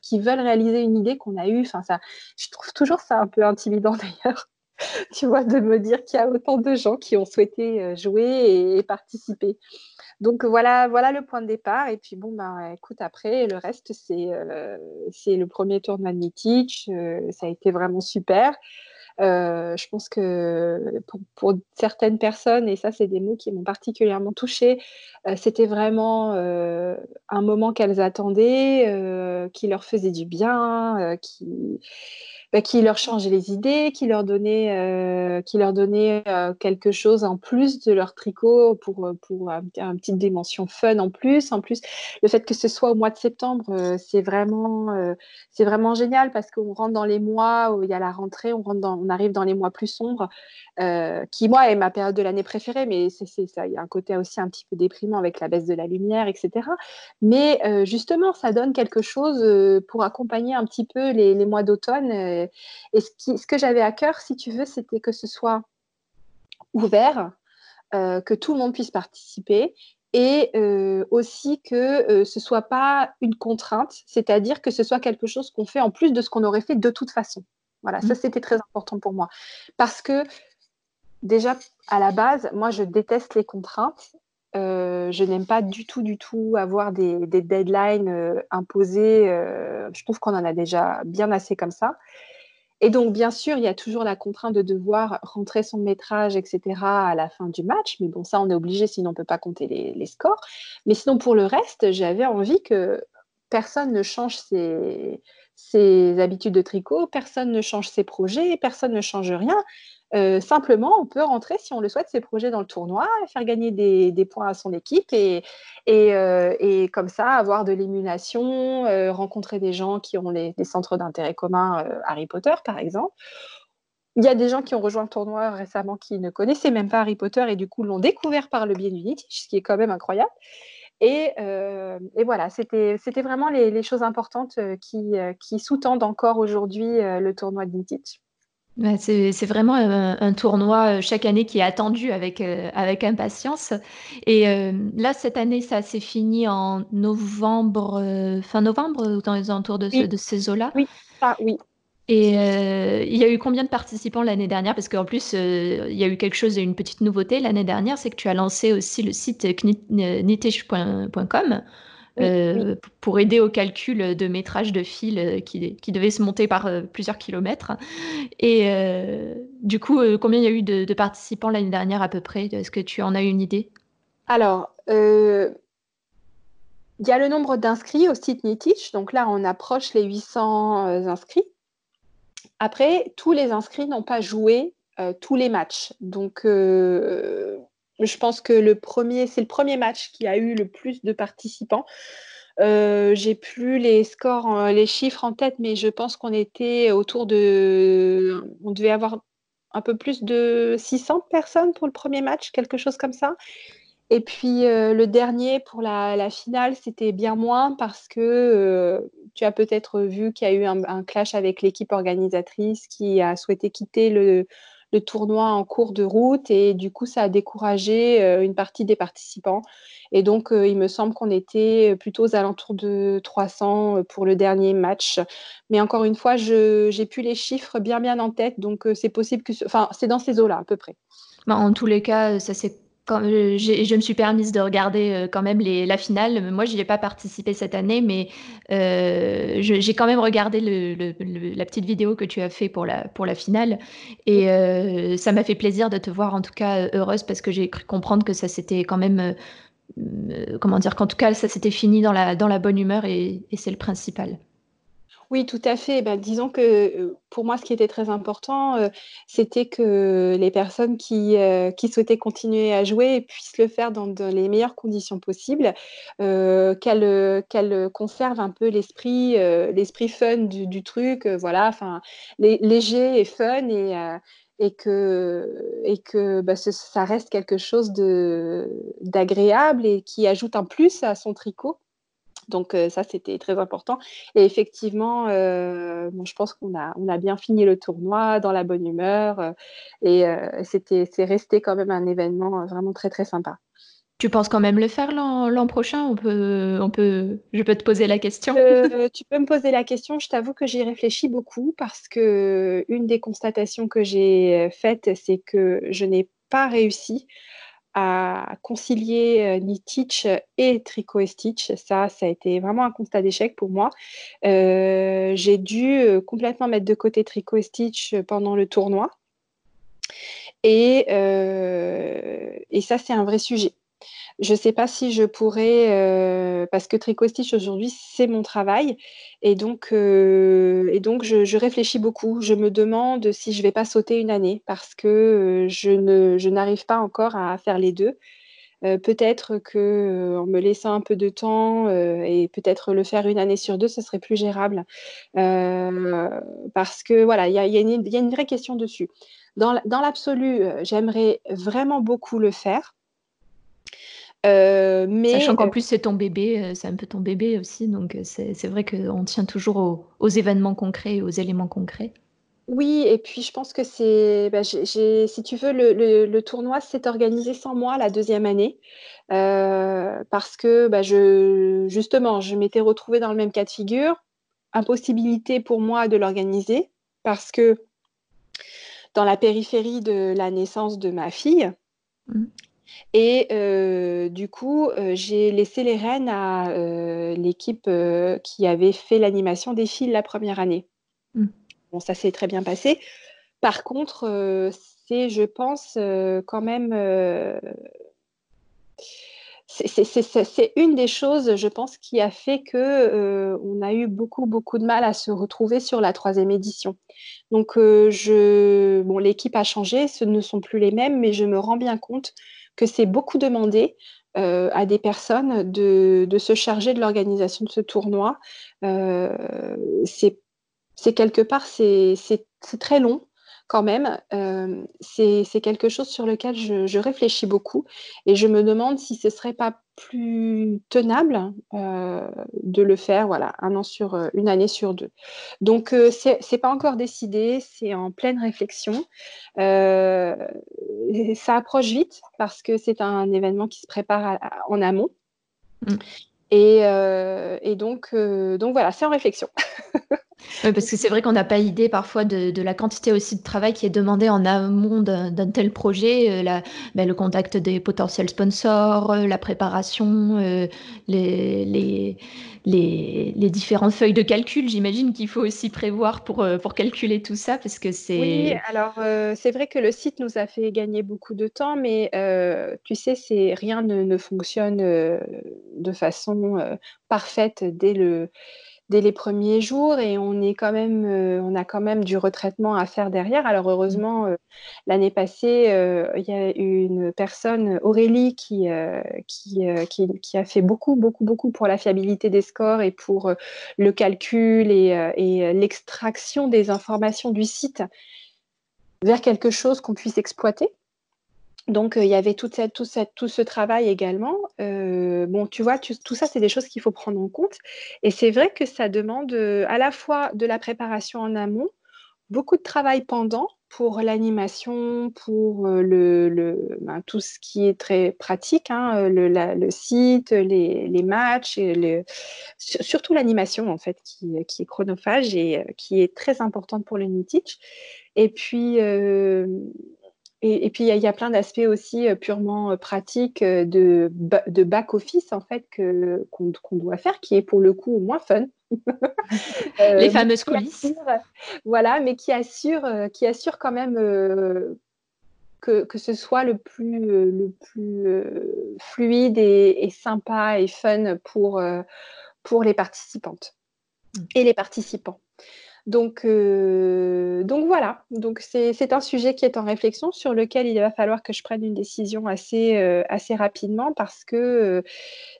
qui veulent réaliser une idée qu'on a eue? Enfin, ça, je trouve toujours ça un peu intimidant d'ailleurs, tu vois, de me dire qu'il y a autant de gens qui ont souhaité euh, jouer et participer. Donc voilà, voilà le point de départ. Et puis bon, ben, écoute, après, le reste, c'est euh, le premier tour de Magnetich. Euh, ça a été vraiment super. Euh, je pense que pour, certaines personnes, et ça, c'est des mots qui m'ont particulièrement touchée, c'était vraiment un moment qu'elles attendaient, qui leur faisait du bien, qui bah, qui leur changeait les idées, qui leur donnait, euh, euh, quelque chose en plus de leur tricot pour, euh, une petite dimension fun en plus. En plus, le fait que ce soit au mois de septembre, c'est vraiment, c'est vraiment génial parce qu'on rentre dans les mois où il y a la rentrée, on, rentre dans, on arrive dans les mois plus sombres, qui, moi, est ma période de l'année préférée, mais c'est ça, il y a un côté aussi un petit peu déprimant avec la baisse de la lumière, etc. Mais justement, ça donne quelque chose pour accompagner un petit peu les, les mois d'automne et ce, que j'avais à cœur, si tu veux, c'était que ce soit ouvert, euh, que tout le monde puisse participer et euh, aussi que euh, ce ne soit pas une contrainte, c'est-à-dire que ce soit quelque chose qu'on fait en plus de ce qu'on aurait fait de toute façon. Voilà, ça mmh. c'était très important pour moi. Parce que déjà, à la base, moi je déteste les contraintes. Je n'aime pas du tout, du tout avoir des, deadlines imposées. je trouve qu'on en a déjà bien assez comme ça. Et donc, bien sûr, il y a toujours la contrainte de devoir rentrer son métrage, etc., à la fin du match. Mais bon, ça, on est obligé, sinon on ne peut pas compter les, scores. Mais sinon, pour le reste, j'avais envie que personne ne change ses habitudes de tricot, personne ne change ses projets, personne ne change rien. Euh, simplement, on peut rentrer, si on le souhaite, ses projets dans le tournoi, faire gagner des, points à son équipe et, euh, et, comme ça avoir de l'émulation, euh, rencontrer des gens qui ont des centres d'intérêt communs, Harry Potter par exemple. Il y a des gens qui ont rejoint le tournoi récemment qui ne connaissaient même pas Harry Potter et du coup l'ont découvert par le biais d'Unity, ce qui est quand même incroyable. Et, voilà, c'était vraiment les, choses importantes qui, sous-tendent encore aujourd'hui le tournoi de C'est vraiment un, tournoi euh, chaque année qui est attendu avec, euh, avec impatience. Et euh, là, cette année, ça s'est fini en novembre, fin novembre, dans les alentours de, ce, de ces eaux-là? Oui, ah, oui. Et il y a eu combien de participants l'année dernière? Parce qu'en plus, il y a eu quelque chose, une petite nouveauté l'année dernière, c'est que tu as lancé aussi le site euh, pour aider au calcul de métrage de fil euh, qui, qui devait se monter par euh, plusieurs kilomètres. Et du coup, combien il y a eu de, participants l'année dernière à peu près? Est-ce que tu en as une idée? Alors, il y a le nombre d'inscrits au site Nitich. Donc là, on approche les 800 inscrits. Après, tous les inscrits n'ont pas joué tous les matchs. Donc, je pense que le premier, c'est le premier match qui a eu le plus de participants. Euh, j'ai plus les scores, les chiffres en tête, mais je pense qu'on était autour de. On devait avoir un peu plus de 600 personnes pour le premier match, quelque chose comme ça. Et puis euh, le dernier pour la, finale, c'était bien moins parce que euh, tu as peut-être vu qu'il y a eu un clash avec l'équipe organisatrice qui a souhaité quitter le, le tournoi en cours de route et du coup, ça a découragé euh, une partie des participants. Et donc, euh, il me semble qu'on était plutôt aux alentours de 300 euh, pour le dernier match. Mais encore une fois, j'ai plus les chiffres bien bien en tête, donc c'est possible que... Enfin, c'est dans ces eaux-là, à peu près. Bah, en tous les cas, ça s'est euh, je me suis permise de regarder euh, quand même les, la finale. Moi, je n'y ai pas participé cette année, mais euh, j'ai quand même regardé la petite vidéo que tu as fait pour la, pour la finale. Et ça m'a fait plaisir de te voir en tout cas heureuse parce que j'ai cru comprendre que ça s'était quand même. comment dire qu'en tout cas, ça s'était fini dans la, dans la bonne humeur et c'est le principal. Oui, tout à fait. Ben, disons que pour moi, ce qui était très important, c'était que les personnes qui, qui souhaitaient continuer à jouer puissent le faire dans, les meilleures conditions possibles, qu'elles conservent un peu l'esprit l'esprit fun du, truc, voilà, enfin, léger et fun et, et que, et que bah, ça reste quelque chose d'agréable et qui ajoute un plus à son tricot. Donc ça, c'était très important. Et effectivement, je pense qu'on a, on a bien fini le tournoi dans la bonne humeur. et c'était, c'est resté quand même un événement vraiment très, très sympa. Tu penses quand même le faire l'an, prochain on peut, on peut, Je peux te poser la question? Tu peux me poser la question. Je t'avoue que j'y réfléchis beaucoup parce que une des constatations que j'ai faites, c'est que je n'ai pas réussi à concilier ni Teach et Tricot et Stitch. Ça, ça a été vraiment un constat d'échec pour moi. j'ai dû complètement mettre de côté Tricot et Stitch pendant le tournoi. Et, et ça, c'est un vrai sujet. Je ne sais pas si je pourrais, euh, parce que Tricot Stitch aujourd'hui, c'est mon travail. Et donc, euh, et donc je, réfléchis beaucoup. Je me demande si je ne vais pas sauter une année parce que euh, je, je n'arrive pas encore à faire les deux. peut-être que en me laissant un peu de temps et peut-être le faire une année sur deux, ce serait plus gérable. parce que voilà, il y a, y a, une vraie question dessus. Dans l'absolu, j'aimerais vraiment beaucoup le faire. Euh, mais, Sachant qu'en plus c'est ton bébé, euh, c'est un peu ton bébé aussi, donc euh, c'est vrai qu'on tient toujours aux, événements concrets, aux éléments concrets. Oui, et puis je pense que c'est, bah, si tu veux, le, tournoi s'est organisé sans moi la deuxième année, parce que bah, je, justement, je m'étais retrouvée dans le même cas de figure, impossibilité pour moi de l'organiser, parce que dans la périphérie de la naissance de ma fille, mmh. Et du coup, j'ai laissé les rênes à l'équipe qui avait fait l'animation des fils la première année. Mmh. bon, ça s'est très bien passé. Par contre, c'est, je pense, quand même c'est une des choses, je pense, qui a fait que euh, on a eu beaucoup, beaucoup de mal à se retrouver sur la troisième édition. Donc, euh, je... bon, l'équipe a changé, ce ne sont plus les mêmes, mais je me rends bien compte que c'est beaucoup demandé euh, à des personnes de, de se charger de l'organisation de ce tournoi. c'est quelque part, c'est très long quand même, euh, c'est quelque chose sur lequel je, réfléchis beaucoup et je me demande si ce serait pas plus tenable euh, de le faire, voilà, un an sur euh, une année sur deux. Donc ce c'est pas encore décidé, c'est en pleine réflexion. ça approche vite parce que c'est un événement qui se prépare en amont. Mmh. Et, donc, donc voilà, c'est en réflexion. Parce que c'est vrai qu'on n'a pas idée parfois de, la quantité aussi de travail qui est demandé en amont d'un tel projet, euh, ben, le contact des potentiels sponsors, euh, la préparation, euh, les, les, différentes feuilles de calcul. J'imagine qu'il faut aussi prévoir pour, calculer tout ça, parce que. Oui, alors c'est vrai que le site nous a fait gagner beaucoup de temps, mais tu sais, rien ne fonctionne de façon parfaite dès le dès les premiers jours et on est quand même, euh, on a quand même du retraitement à faire derrière. Alors heureusement, euh, l'année passée, euh, il y a une personne, Aurélie, qui, qui, qui, a fait beaucoup, beaucoup, beaucoup pour la fiabilité des scores et pour le calcul et, et l'extraction des informations du site vers quelque chose qu'on puisse exploiter. Donc, il y avait toute cette, tout, ce travail également. bon, tu vois, tout ça, c'est des choses qu'il faut prendre en compte. Et c'est vrai que ça demande à la fois de la préparation en amont, beaucoup de travail pendant pour l'animation, pour le, ben, tout ce qui est très pratique, hein, le, site, les, matchs, et surtout l'animation en fait, qui, qui, est chronophage et qui est très importante pour le Nitich. Et puis, et, puis, il y, a plein d'aspects aussi euh, purement euh, pratiques euh, de, de back-office, en fait, qu'on doit faire, qui est pour le coup moins fun. Les fameuses coulisses. voilà, mais qui assure, qui assure quand même que, que, ce soit le plus, le plus fluide et, et, sympa et fun pour, pour les participantes mmh. et les participants. Donc, euh, donc voilà, donc c'est un sujet qui est en réflexion sur lequel il va falloir que je prenne une décision assez, euh, assez rapidement parce que euh,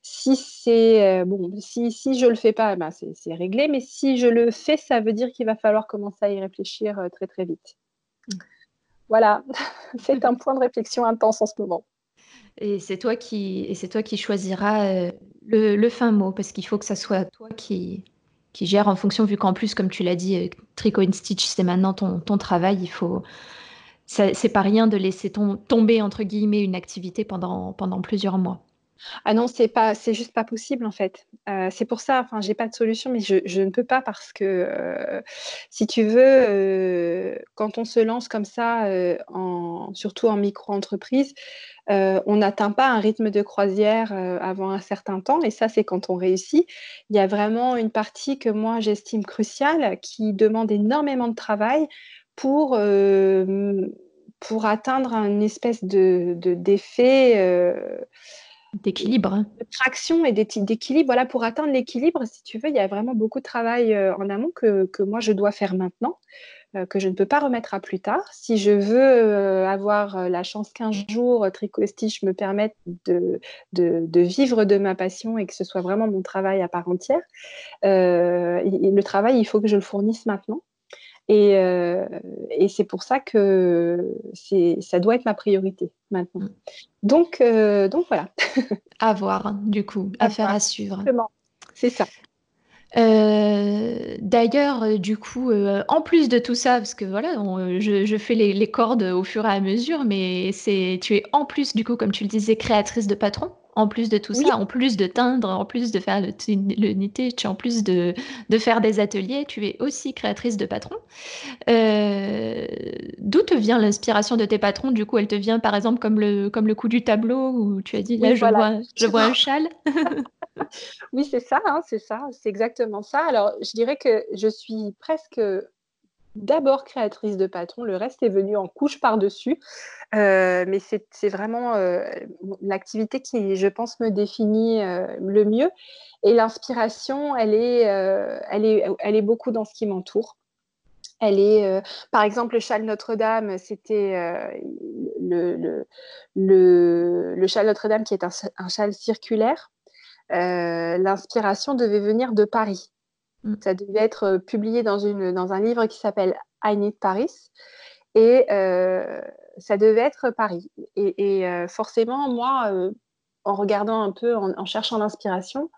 si c'est bon, si, si je le fais pas, ben c'est réglé, mais si je le fais, ça veut dire qu'il va falloir commencer à y réfléchir très très vite. Voilà, c'est un point de réflexion intense en ce moment. Et c'est toi qui et c'est toi qui choisiras le, le fin mot parce qu'il faut que ça soit toi qui qui gère en fonction, vu qu'en plus, comme tu l'as dit, euh, Tricot and Stitch, c'est maintenant ton, ton, travail, il faut. C'est pas rien de laisser tomber, entre guillemets, une activité pendant, pendant plusieurs mois. Ah non, c'est pas, c'est juste pas possible en fait. Euh, c'est pour ça, enfin, j'ai pas de solution, mais je, ne peux pas parce que euh, si tu veux, quand on se lance comme ça, surtout en micro-entreprise, euh, on n'atteint pas un rythme de croisière euh, avant un certain temps, et ça, c'est quand on réussit. Il y a vraiment une partie que moi, j'estime cruciale, qui demande énormément de travail pour, euh, pour atteindre une espèce de, d'effet... d'équilibre. De traction et d'équilibre. Voilà, pour atteindre l'équilibre, si tu veux, il y a vraiment beaucoup de travail en amont que, que moi, je dois faire maintenant. Euh, que je ne peux pas remettre à plus tard. Si je veux euh, avoir euh, la chance qu'un jour Tricot Stitch me permette de, de, vivre de ma passion et que ce soit vraiment mon travail à part entière, le travail, il faut que je le fournisse maintenant. Et, et c'est pour ça que ça doit être ma priorité maintenant. Mm. Donc, donc voilà. à voir, du coup, à, faire à suivre. C'est ça. Euh, d'ailleurs, euh, du coup, euh, en plus de tout ça, parce que voilà, je, fais les, cordes au fur et à mesure, mais c'est, tu es en plus, du coup, comme tu le disais, créatrice de patron. En plus de tout ça, en plus de teindre, en plus de faire le, le en plus de, de, faire des ateliers, tu es aussi créatrice de patron. d'où te vient l'inspiration de tes patrons? Du coup, elle te vient par exemple comme le, comme le coup du tableau où tu as dit là, je, vois, je vois un châle. oui, c'est ça, hein, c'est ça, c'est exactement ça. Alors, je dirais que je suis presque d'abord créatrice de patron, le reste est venu en couche par-dessus. Euh, mais c'est vraiment euh, l'activité qui, je pense, me définit euh, le mieux. Et l'inspiration, elle, est, elle, est, elle est beaucoup dans ce qui m'entoure. Elle est, par exemple, le châle Notre-Dame, c'était le, le, le, le, châle Notre-Dame qui est un châle circulaire. L'inspiration devait venir de Paris. Mm. Ça devait être euh, publié dans, une, dans un livre qui s'appelle I Need Paris. Et euh, ça devait être Paris. Et, euh, forcément, moi, en regardant un peu, en, cherchant l'inspiration,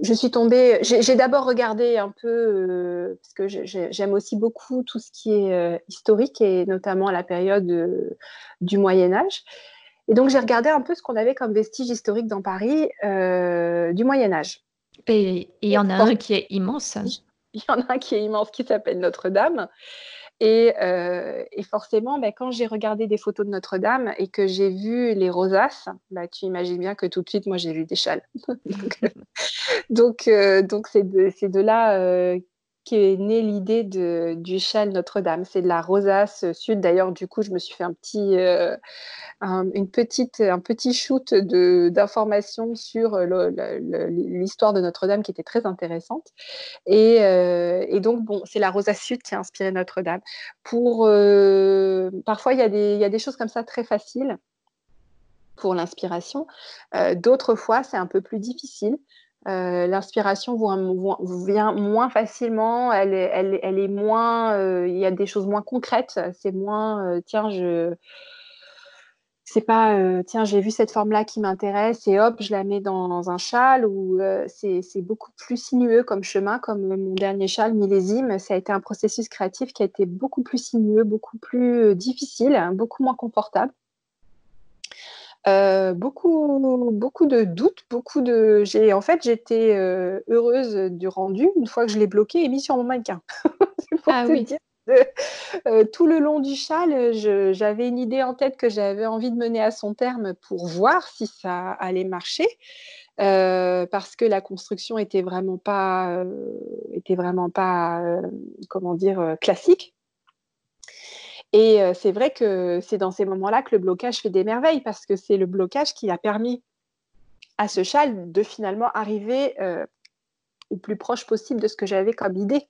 je suis tombée. J'ai d'abord regardé un peu, parce que j'aime aussi beaucoup tout ce qui est historique, et notamment la période du Moyen-Âge. Et donc, j'ai regardé un peu ce qu'on avait comme vestiges historiques dans Paris du Moyen-Âge. Et il y en a un qui est immense. Il y en a un qui est immense qui s'appelle Notre-Dame. Et, euh, forcément, ben, quand j'ai regardé des photos de Notre-Dame et que j'ai vu les rosaces, ben, tu imagines bien que tout de suite, moi, j'ai vu des châles. donc, euh, donc, c'est de, de, là euh, qu'est née l'idée du châle Notre-Dame. C'est de la rosace sud. D'ailleurs, du coup, je me suis fait un petit, euh, un, une petite, un petit shoot d'informations sur l'histoire de Notre-Dame qui était très intéressante. Et, euh, et donc, bon, c'est la rosace sud qui a inspiré Notre-Dame. Pour, euh, parfois, il y a des choses comme ça très faciles pour l'inspiration. D'autres fois, c'est un peu plus difficile. Euh, l'inspiration vient moins facilement, elle est, moins, euh, il y a des choses moins concrètes, c'est moins, euh, tiens, je, c'est pas, tiens, j'ai vu cette forme-là qui m'intéresse et hop, je la mets dans, un châle ou c'est, beaucoup plus sinueux comme chemin, comme mon dernier châle millésime, ça a été un processus créatif qui a été beaucoup plus sinueux, beaucoup plus difficile, beaucoup moins confortable. Euh, beaucoup, beaucoup de doutes, beaucoup de. J'ai en fait j'étais euh, heureuse du rendu une fois que je l'ai bloqué et mis sur mon mannequin. ah oui. Euh, tout le long du châle, j'avais une idée en tête que j'avais envie de mener à son terme pour voir si ça allait marcher. parce que la construction était vraiment pas, était vraiment pas, comment dire, classique. Et euh, c'est vrai que c'est dans ces moments-là que le blocage fait des merveilles, parce que c'est le blocage qui a permis à ce châle de finalement arriver euh, au plus proche possible de ce que j'avais comme idée.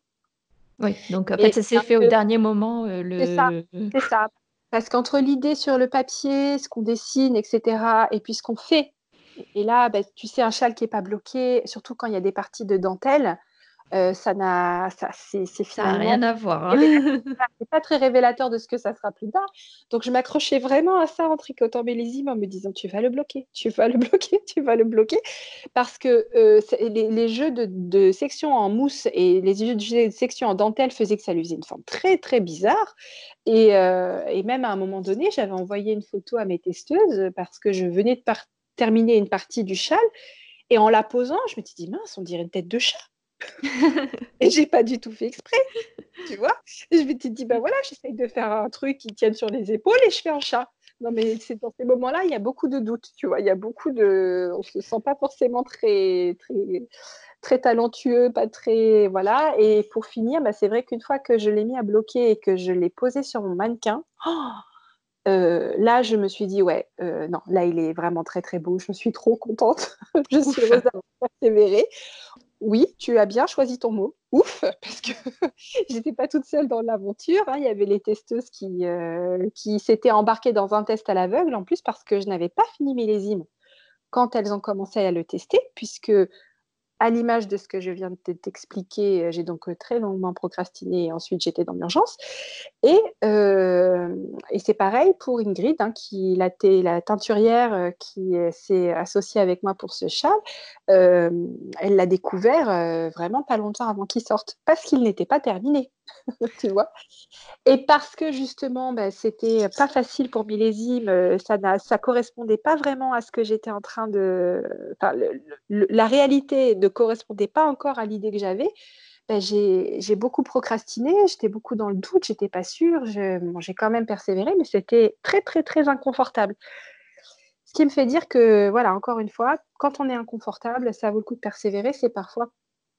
Oui, donc en fait, ça s'est fait au dernier moment. Euh, le... C'est ça, c'est ça. Parce qu'entre l'idée sur le papier, ce qu'on dessine, etc., et puis ce qu'on fait, et là, bah, tu sais, un châle qui n'est pas bloqué, surtout quand il y a des parties de dentelle, euh, ça n'a, ça, c'est, finalement rien à voir. Hein. c'est pas très révélateur de ce que ça sera plus tard. Donc je m'accrochais vraiment à ça en tricotant millésime en me disant tu vas le bloquer, tu vas le bloquer, tu vas le bloquer, parce que euh, les, jeux de, de section en mousse et les jeux de section en dentelle faisaient que ça lui faisait une forme très très bizarre. Et, euh, et même à un moment donné, j'avais envoyé une photo à mes testeuses parce que je venais de terminer une partie du châle. Et en la posant, je me suis dit, mince, on dirait une tête de chat et j'ai pas du tout fait exprès, tu vois. je me suis dit, ben voilà, j'essaye de faire un truc qui tienne sur les épaules et je fais un chat. Non, mais c'est dans ces moments-là, il y a beaucoup de doutes, tu vois. Il y a beaucoup de. On se sent pas forcément très, très, très talentueux, pas très. Voilà. Et pour finir, bah, c'est vrai qu'une fois que je l'ai mis à bloquer et que je l'ai posé sur mon mannequin, euh, là, je me suis dit, ouais, euh, non, là, il est vraiment très, très beau. Je suis trop contente. je suis heureuse d'avoir persévéré oui, tu as bien choisi ton mot. Ouf, parce que j'étais pas toute seule dans l'aventure. Hein. Il y avait les testeuses qui, euh, qui s'étaient embarquées dans un test à l'aveugle, en plus parce que je n'avais pas fini mes lésimes quand elles ont commencé à le tester, puisque à l'image de ce que je viens de t'expliquer, euh, j'ai donc euh, très longuement procrastiné et ensuite j'étais dans l'urgence. Et, euh, c'est pareil pour Ingrid, hein, qui la, la teinturière qui s'est associée avec moi pour ce châle. elle l'a découvert vraiment pas longtemps avant qu'il sorte, parce qu'il n'était pas terminé. tu vois Et parce que justement, bah, c'était pas facile pour millésime, euh, ça ne correspondait pas vraiment à ce que j'étais en train de. la réalité ne correspondait pas encore à l'idée que j'avais. Bah, j'ai beaucoup procrastiné, j'étais beaucoup dans le doute, j'étais pas sûre, j'ai quand même persévéré, mais c'était très, très, très inconfortable. Ce qui me fait dire que, voilà, encore une fois, quand on est inconfortable, ça vaut le coup de persévérer. C'est parfois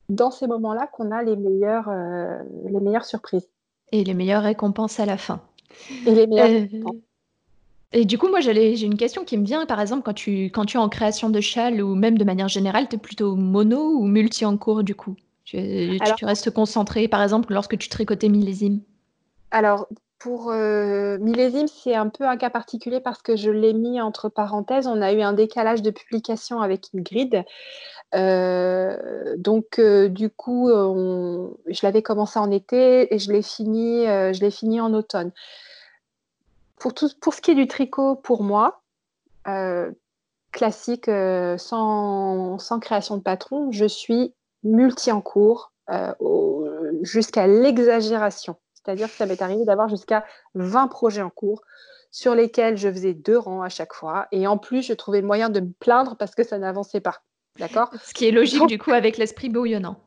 dans ces moments-là qu'on a les meilleures, euh, les meilleures surprises. Et les meilleures récompenses à la fin. Et les meilleures euh, Et du coup, moi, j'ai une question qui me vient. Par exemple, quand tu, quand tu es en création de châle ou même de manière générale, tu es plutôt mono ou multi en cours du coup? Tu, tu, restes concentré, par exemple, lorsque tu tricotais millésime? Alors, pour euh, millésime, c'est un peu un cas particulier parce que je l'ai mis entre parenthèses. On a eu un décalage de publication avec Ingrid. Euh, donc, euh, du coup, je l'avais commencé en été et je l'ai fini, l'ai fini en automne. Pour, tout, pour ce qui est du tricot, pour moi, classique, sans, sans, création de patron, je suis multi en cours jusqu'à l'exagération. C'est-à-dire que ça m'est arrivé d'avoir jusqu'à 20 projets en cours sur lesquels je faisais deux rangs à chaque fois. Et en plus, je trouvais le moyen de me plaindre parce que ça n'avançait pas. D'accord? Ce qui est logique du coup avec l'esprit bouillonnant.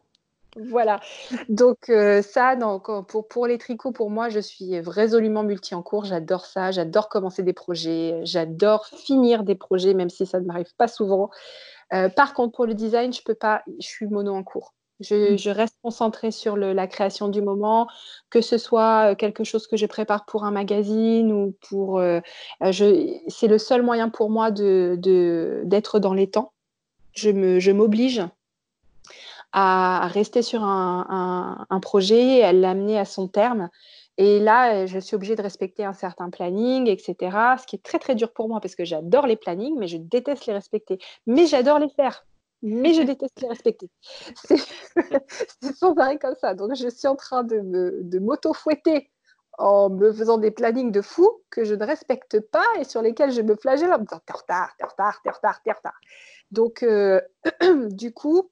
Voilà. Donc euh, ça, donc, pour, pour les tricots, pour moi, je suis résolument multi en cours. J'adore ça. J'adore commencer des projets. J'adore finir des projets, même si ça ne m'arrive pas souvent. Euh, par contre, pour le design, je peux pas. Je suis mono en cours. Mmh. Je, reste concentrée sur le, la création du moment, que ce soit quelque chose que je prépare pour un magazine ou pour. c'est le seul moyen pour moi de, d'être dans les temps. Je, me, je m'oblige à rester sur un, un, projet et à l'amener à son terme. Et là, je suis obligée de respecter un certain planning, etc. Ce qui est très très dur pour moi parce que j'adore les plannings, mais je déteste les respecter. Mais j'adore les faire mais je déteste les respecter. C'est sans arrêt comme ça. Donc, je suis en train de, m'auto-fouetter en me faisant des plannings de fou que je ne respecte pas et sur lesquels je me flagelle en me disant t'es retard, t'es retard, t'es retard, t'es retard. Donc, euh, du coup,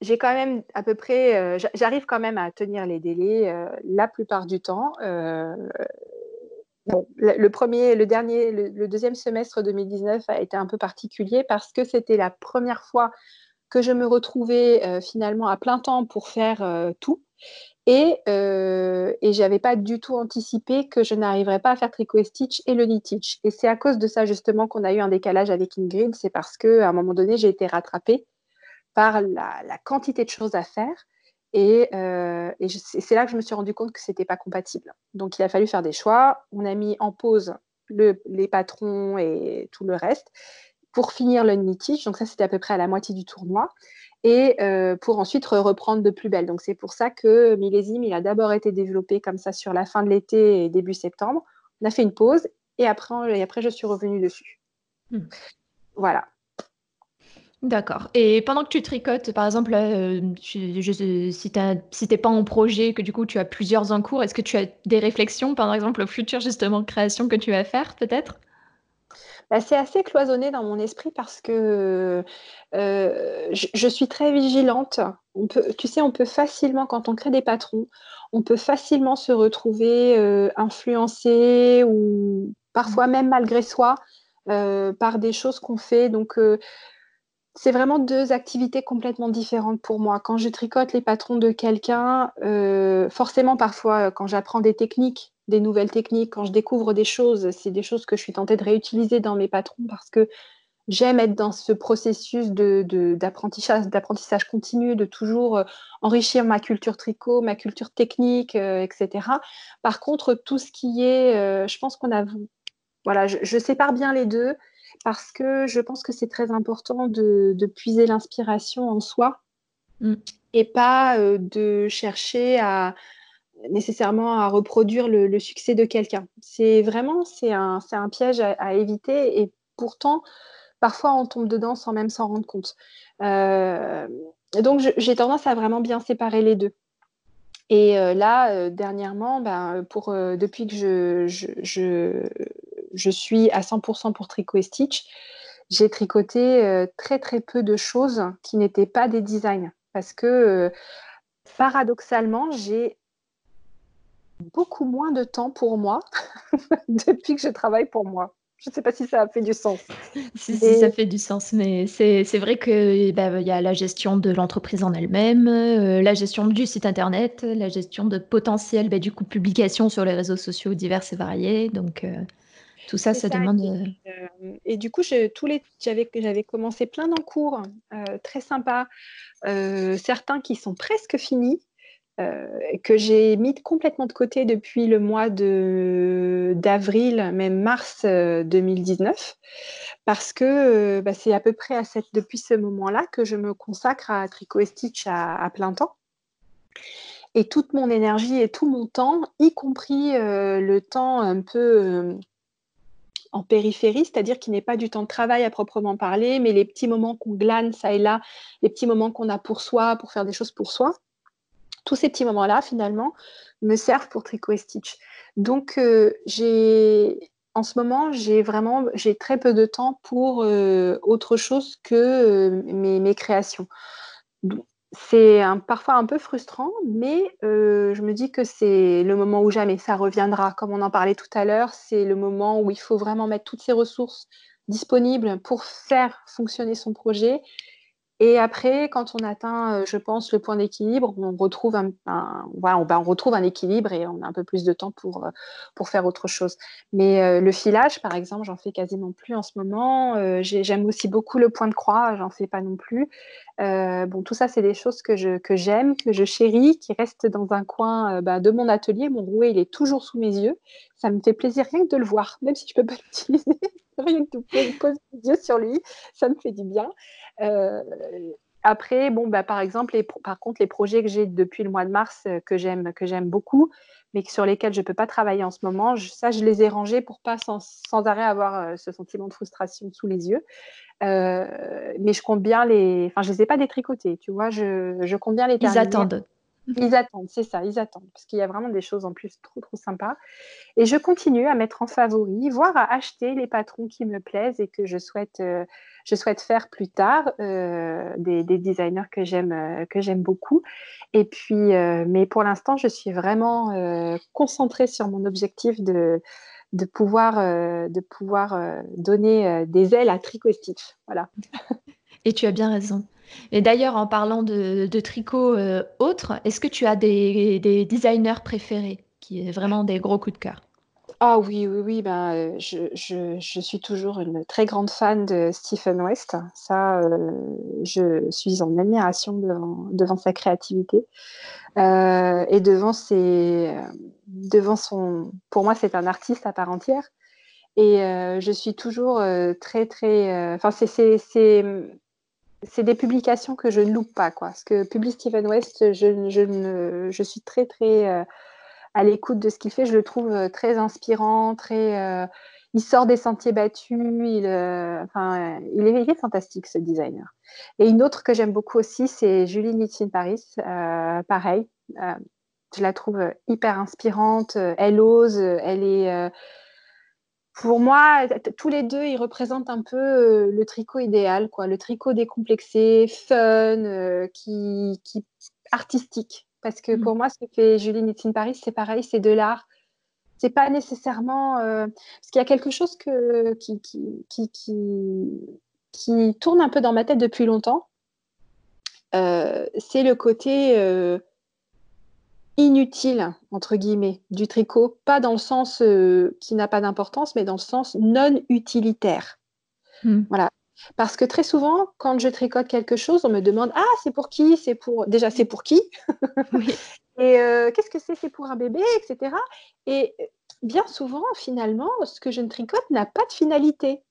j'ai quand même à peu près, euh, j'arrive quand même à tenir les délais euh, la plupart du temps le premier, le dernier, le, deuxième semestre 2019 a été un peu particulier parce que c'était la première fois que je me retrouvais euh, finalement à plein temps pour faire euh, tout. Et, euh, je n'avais pas du tout anticipé que je n'arriverais pas à faire tricot et stitch et le knit stitch. Et c'est à cause de ça justement qu'on a eu un décalage avec Ingrid. C'est parce qu'à un moment donné, j'ai été rattrapée par la, quantité de choses à faire et, euh, c'est là que je me suis rendu compte que ce n'était pas compatible. Donc, il a fallu faire des choix. On a mis en pause les patrons et tout le reste pour finir le knittage. Donc, ça, c'était à peu près à la moitié du tournoi. Et euh, pour ensuite reprendre de plus belle. Donc, c'est pour ça que Millésime, il a d'abord été développé comme ça sur la fin de l'été et début septembre. On a fait une pause et après, et après je suis revenue dessus. Hmm. Voilà. D'accord. Et pendant que tu tricotes, par exemple, euh, si tu n'es pas en projet, que du coup tu as plusieurs en cours, est-ce que tu as des réflexions, par exemple, au futur justement création que tu vas faire, peut-être? Bah, c'est assez cloisonné dans mon esprit parce que euh, je, suis très vigilante. On peut, tu sais, on peut facilement, quand on crée des patrons, on peut facilement se retrouver euh, influencé ou parfois même malgré soi par des choses qu'on fait. Donc, c'est vraiment deux activités complètement différentes pour moi. Quand je tricote les patrons de quelqu'un, euh, forcément parfois quand j'apprends des techniques, des nouvelles techniques, quand je découvre des choses, c'est des choses que je suis tentée de réutiliser dans mes patrons parce que j'aime être dans ce processus d'apprentissage, de, continu, de toujours euh, enrichir ma culture tricot, ma culture technique, euh, etc. Par contre, tout ce qui est, je pense qu'on a, voilà, je, sépare bien les deux parce que je pense que c'est très important de, puiser l'inspiration en soi mm. et pas euh, de chercher à nécessairement à reproduire le, succès de quelqu'un. C'est vraiment c'est un, un, piège à, éviter et pourtant parfois on tombe dedans sans même s'en rendre compte. Euh, donc j'ai tendance à vraiment bien séparer les deux. Et euh, là, dernièrement, ben, pour, depuis que je, je, je suis à 100% pour tricot et stitch, j'ai tricoté euh, très très peu de choses qui n'étaient pas des designs. Parce que euh, paradoxalement, j'ai beaucoup moins de temps pour moi depuis que je travaille pour moi. Je ne sais pas si ça a fait du sens. si, ça fait du sens, mais c'est vrai qu'il bah, y a la gestion de l'entreprise en elle-même, euh, la gestion du site internet, la gestion de potentiel bah, du coup publication sur les réseaux sociaux divers et variés. Donc, tout ça, ça, demande. Euh, et du coup, tous les, j'avais, j'avais commencé plein d'encours euh, très sympas, euh, certains qui sont presque finis. que j'ai mis complètement de côté depuis le mois d'avril, même mars 2019, parce que bah, c'est à peu près à cette, depuis ce moment-là que je me consacre à Tricot et Stitch à, plein temps. Et toute mon énergie et tout mon temps, y compris le temps un peu en périphérie, c'est-à-dire qui n'est pas du temps de travail à proprement parler, mais les petits moments qu'on glane ça et là, les petits moments qu'on a pour soi, pour faire des choses pour soi. Tous ces petits moments-là, finalement, me servent pour Tricot et Stitch. Donc, euh, j'ai, en ce moment, j'ai vraiment, j'ai très peu de temps pour euh, autre chose que euh, mes, mes, créations c'est parfois un peu frustrant, mais euh, je me dis que c'est le moment où jamais ça reviendra. Comme on en parlait tout à l'heure, c'est le moment où il faut vraiment mettre toutes ses ressources disponibles pour faire fonctionner son projet et après, quand on atteint, euh, je pense, le point d'équilibre, on retrouve un, voilà, ben, on, retrouve un équilibre et on a un peu plus de temps pour, euh, pour faire autre chose. Mais euh, le filage, par exemple, j'en fais quasiment plus en ce moment. J'aime aussi beaucoup le point de croix, j'en fais pas non plus. bon, tout ça, c'est des choses que que j'aime, que je chéris, qui restent dans un coin ben, de mon atelier. Mon rouet, il est toujours sous mes yeux. Ça me fait plaisir rien que de le voir, même si je peux pas l'utiliser. rien que de poser les yeux sur lui, ça me fait du bien. Euh, après, bon, bah, par exemple, par contre, les projets que j'ai depuis le mois de mars euh, que j'aime, que j'aime beaucoup, mais sur lesquels je ne peux pas travailler en ce moment, ça, je les ai rangés pour pas sans, sans arrêt avoir euh, ce sentiment de frustration sous les yeux. mais je compte bien les, enfin, je les ai pas détricotés, tu vois, je, je compte bien les terminer. Ils attendent. Ils attendent, c'est ça, ils attendent, parce qu'il y a vraiment des choses en plus trop, trop sympas. Et je continue à mettre en favori, voire à acheter les patrons qui me plaisent et que je souhaite, euh, je souhaite faire plus tard, euh, des, designers que j'aime, euh, que j'aime beaucoup. Et puis, mais pour l'instant, je suis vraiment concentrée sur mon objectif de, de pouvoir, de pouvoir donner des ailes à Tricot Stitch. Voilà. Et tu as bien raison. Et d'ailleurs, en parlant de, de tricot euh, autres, est-ce que tu as des, designers préférés qui est vraiment des gros coups de cœur? Ah oui, oui, oui. Ben, euh, je, suis toujours une très grande fan de Stephen West. Ça, euh, je suis en admiration devant, sa créativité et devant ses, devant son. Pour moi, c'est un artiste à part entière. Et je suis toujours très, très. Enfin, c'est c'est des publications que je ne loupe pas, quoi. Parce que publie Steven West, je, je, suis très, très euh, à l'écoute de ce qu'il fait. Je le trouve euh, très inspirant, très. Euh, il sort des sentiers battus. Il, enfin, il est, fantastique, ce designer. Et une autre que j'aime beaucoup aussi, c'est Julie Nietzsche Paris. pareil, je la trouve hyper inspirante. Elle ose, elle est pour moi, tous les deux, ils représentent un peu euh, le tricot idéal, quoi. Le tricot décomplexé, fun, euh, qui, qui, artistique. Parce que pour mm. moi, ce que fait Julie Nitzin Paris, c'est pareil, c'est de l'art. C'est pas nécessairement. Euh, parce qu'il y a quelque chose que, qui, qui, qui, qui, tourne un peu dans ma tête depuis longtemps. c'est le côté inutile, entre guillemets, du tricot, pas dans le sens euh, qui n'a pas d'importance, mais dans le sens non utilitaire. Hmm. Voilà. Parce que très souvent, quand je tricote quelque chose, on me demande Ah, c'est pour qui? C'est pour. Déjà, c'est pour qui? Et euh, qu'est-ce que c'est? C'est pour un bébé, etc. Et bien souvent, finalement, ce que je ne tricote n'a pas de finalité.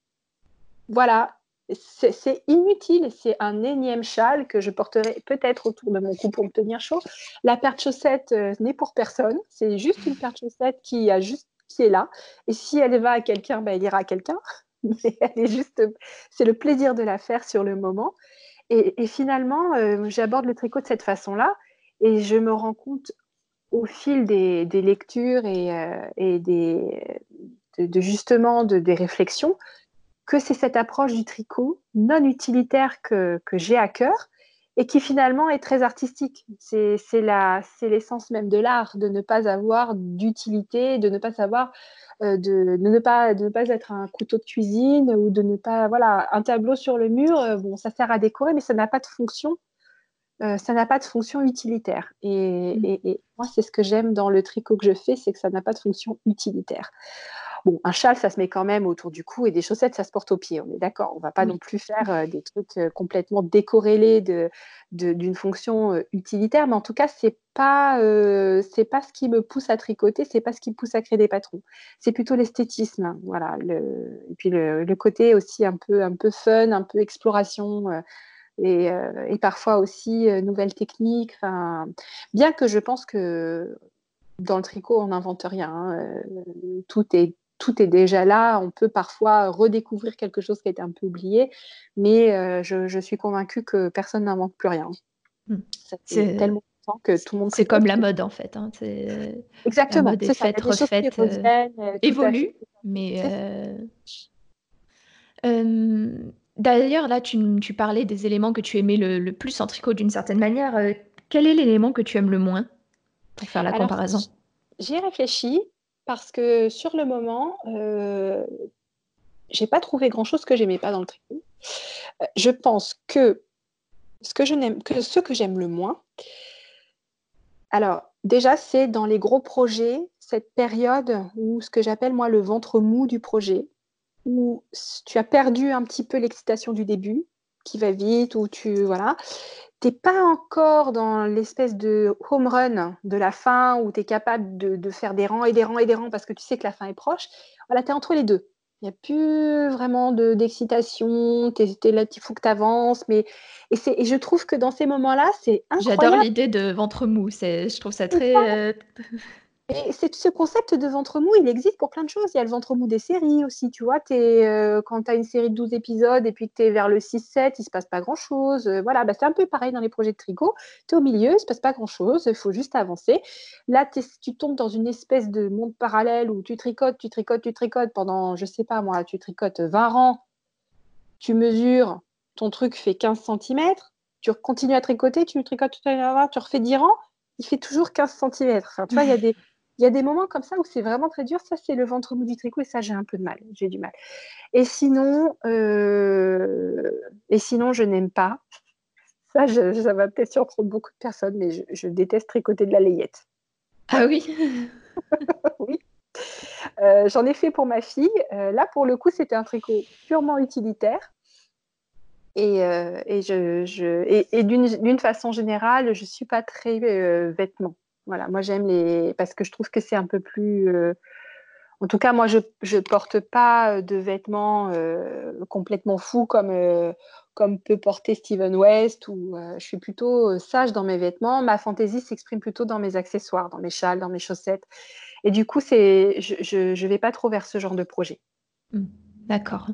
Voilà c'est inutile, c'est un énième châle que je porterai peut-être autour de mon cou pour me tenir chaud. La paire de chaussettes euh, n'est pour personne, c'est juste une paire de chaussettes qui, a juste, qui est là. Et si elle va à quelqu'un, ben, elle ira à quelqu'un. Mais elle est juste, c'est le plaisir de la faire sur le moment. Et, finalement, euh, j'aborde le tricot de cette façon-là et je me rends compte au fil des, lectures et, euh, des, de, justement de, des réflexions que c'est cette approche du tricot non utilitaire que, j'ai à cœur et qui finalement est très artistique. C'est l'essence même de l'art, de ne pas avoir d'utilité, de ne pas savoir, euh, de, ne pas, de ne pas être un couteau de cuisine ou de ne pas, voilà, un tableau sur le mur, euh, bon, ça sert à décorer, mais ça n'a pas de fonction. Euh, ça n'a pas de fonction utilitaire. Mmh. Et, et moi, c'est ce que j'aime dans le tricot que je fais, c'est que ça n'a pas de fonction utilitaire. Bon, un châle, ça se met quand même autour du cou et des chaussettes, ça se porte aux pieds. On est d'accord. On va pas non plus faire euh, des trucs euh, complètement décorrélés de, d'une fonction utilitaire, mais en tout cas, c'est pas, c'est pas ce qui me pousse à tricoter, c'est pas ce qui me pousse à créer des patrons. C'est plutôt l'esthétisme, voilà. Le, et puis le, le, côté aussi un peu, un peu fun, un peu exploration. Et, et, parfois aussi nouvelles techniques. Bien que je pense que dans le tricot, on n'invente rien. Hein, euh, tout, est, tout est déjà là. On peut parfois redécouvrir quelque chose qui a été un peu oublié, mais euh, je, suis convaincue que personne n'invente plus rien. Hmm. C'est tellement que tout le monde. C'est comme la mode en fait. Hein. Exactement. La mode est faite, refaite, euh, évolue, mais. D'ailleurs, là, tu, tu, parlais des éléments que tu aimais le, plus en tricot d'une certaine manière. quel est l'élément que tu aimes le moins? Pour faire la comparaison J'y ai réfléchi parce que sur le moment, euh, j'ai pas trouvé grand chose que j'aimais pas dans le tricot. Euh, je pense que ce que je n'aime, que ce que j'aime le moins, alors déjà c'est dans les gros projets cette période où ce que j'appelle moi le ventre mou du projet, où tu as perdu un petit peu l'excitation du début, qui va vite, où tu voilà, t'es pas encore dans l'espèce de home run de la fin où tu es capable de, faire des rangs et des rangs et des rangs parce que tu sais que la fin est proche. Voilà, tu es entre les deux. Il n'y a plus vraiment d'excitation, tu es, là, il faut que tu avances. Mais... Et, et, je trouve que dans ces moments-là, c'est incroyable. J'adore l'idée de ventre mou, je trouve ça très... Et ce concept de ventre mou, il existe pour plein de choses. Il y a le ventre mou des séries aussi, tu vois. Es, euh, quand tu as une série de 12 épisodes et puis que tu es vers le 6-7, il se passe pas grand-chose. Euh, voilà, bah, c'est un peu pareil dans les projets de tricot. Tu es au milieu, il se passe pas grand-chose, il faut juste avancer. Là, tu tombes dans une espèce de monde parallèle où tu tricotes, tu tricotes, tu tricotes pendant, je sais pas moi, tu tricotes 20 rangs, tu mesures, ton truc fait 15 cm, tu continues à tricoter, tu tricotes, tu refais 10 rangs, il fait toujours 15 cm. Enfin, tu vois, il y a des il y a des moments comme ça où c'est vraiment très dur. Ça, c'est le ventre mou du tricot et ça, j'ai un peu de mal. J'ai du mal. Et sinon, euh, et sinon je n'aime pas. Ça, ça va peut-être surprendre beaucoup de personnes, mais je, déteste tricoter de la layette. Ah oui? Oui. Euh, j'en ai fait pour ma fille. Euh, là, pour le coup, c'était un tricot purement utilitaire. Et, et, je, je et, d'une façon générale, je ne suis pas très vêtements. Voilà, moi j'aime les parce que je trouve que c'est un peu plus. Euh, en tout cas, moi je ne porte pas euh, de vêtements euh, complètement fous comme comme peut porter Steven West ou je suis plutôt sage dans mes vêtements. Ma fantaisie s'exprime plutôt dans mes accessoires, dans mes châles, dans mes chaussettes. Et du coup, c'est je ne vais pas trop vers ce genre de projet. Mmh, d'accord.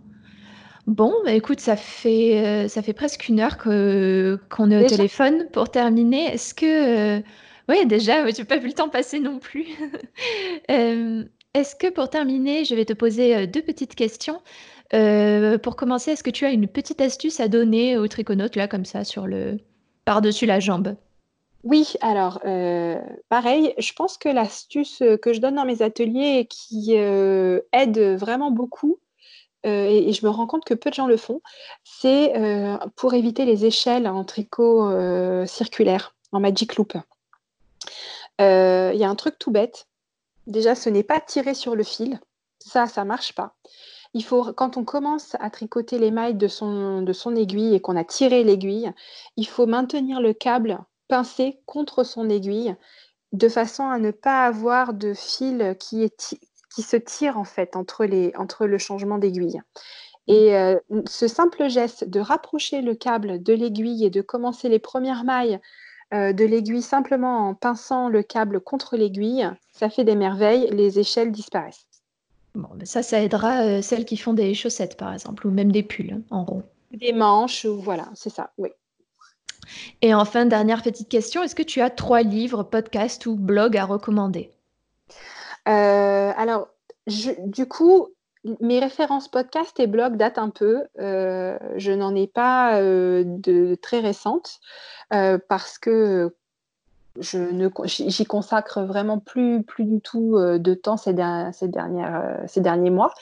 Bon, bah, écoute, ça fait, ça fait presque une heure que, qu'on est au téléphone. Pour terminer, est-ce que oui, déjà, je n'ai pas vu le temps passer non plus. Euh, est-ce que pour terminer, je vais te poser euh, deux petites questions. Euh, pour commencer, est-ce que tu as une petite astuce à donner aux triconautes, là, comme ça, sur le par-dessus la jambe? Oui, alors, pareil, je pense que l'astuce que je donne dans mes ateliers et qui aide vraiment beaucoup, et, je me rends compte que peu de gens le font, c'est pour éviter les échelles en tricot circulaire, en Magic Loop. Euh, il y a un truc tout bête. Déjà, ce n'est pas tiré sur le fil. Ça, ça marche pas. Il faut, quand on commence à tricoter les mailles de son, de son aiguille et qu'on a tiré l'aiguille, il faut maintenir le câble pincé contre son aiguille de façon à ne pas avoir de fil qui, est qui se tire en fait entre, les, entre le changement d'aiguille. Et euh, ce simple geste de rapprocher le câble de l'aiguille et de commencer les premières mailles euh, de l'aiguille simplement en pinçant le câble contre l'aiguille, ça fait des merveilles, les échelles disparaissent. Bon, mais ça, ça aidera euh, celles qui font des chaussettes, par exemple, ou même des pulls hein, en rond. Des manches, ou voilà, c'est ça, oui. Et enfin, dernière petite question, est-ce que tu as trois livres, podcasts ou blogs à recommander? Euh, Alors, du coup, mes références podcast et blog datent un peu. Euh, je n'en ai pas euh, de très récentes euh, parce que j'y consacre vraiment plus, plus du tout de temps ces, ces, dernières, ces derniers mois.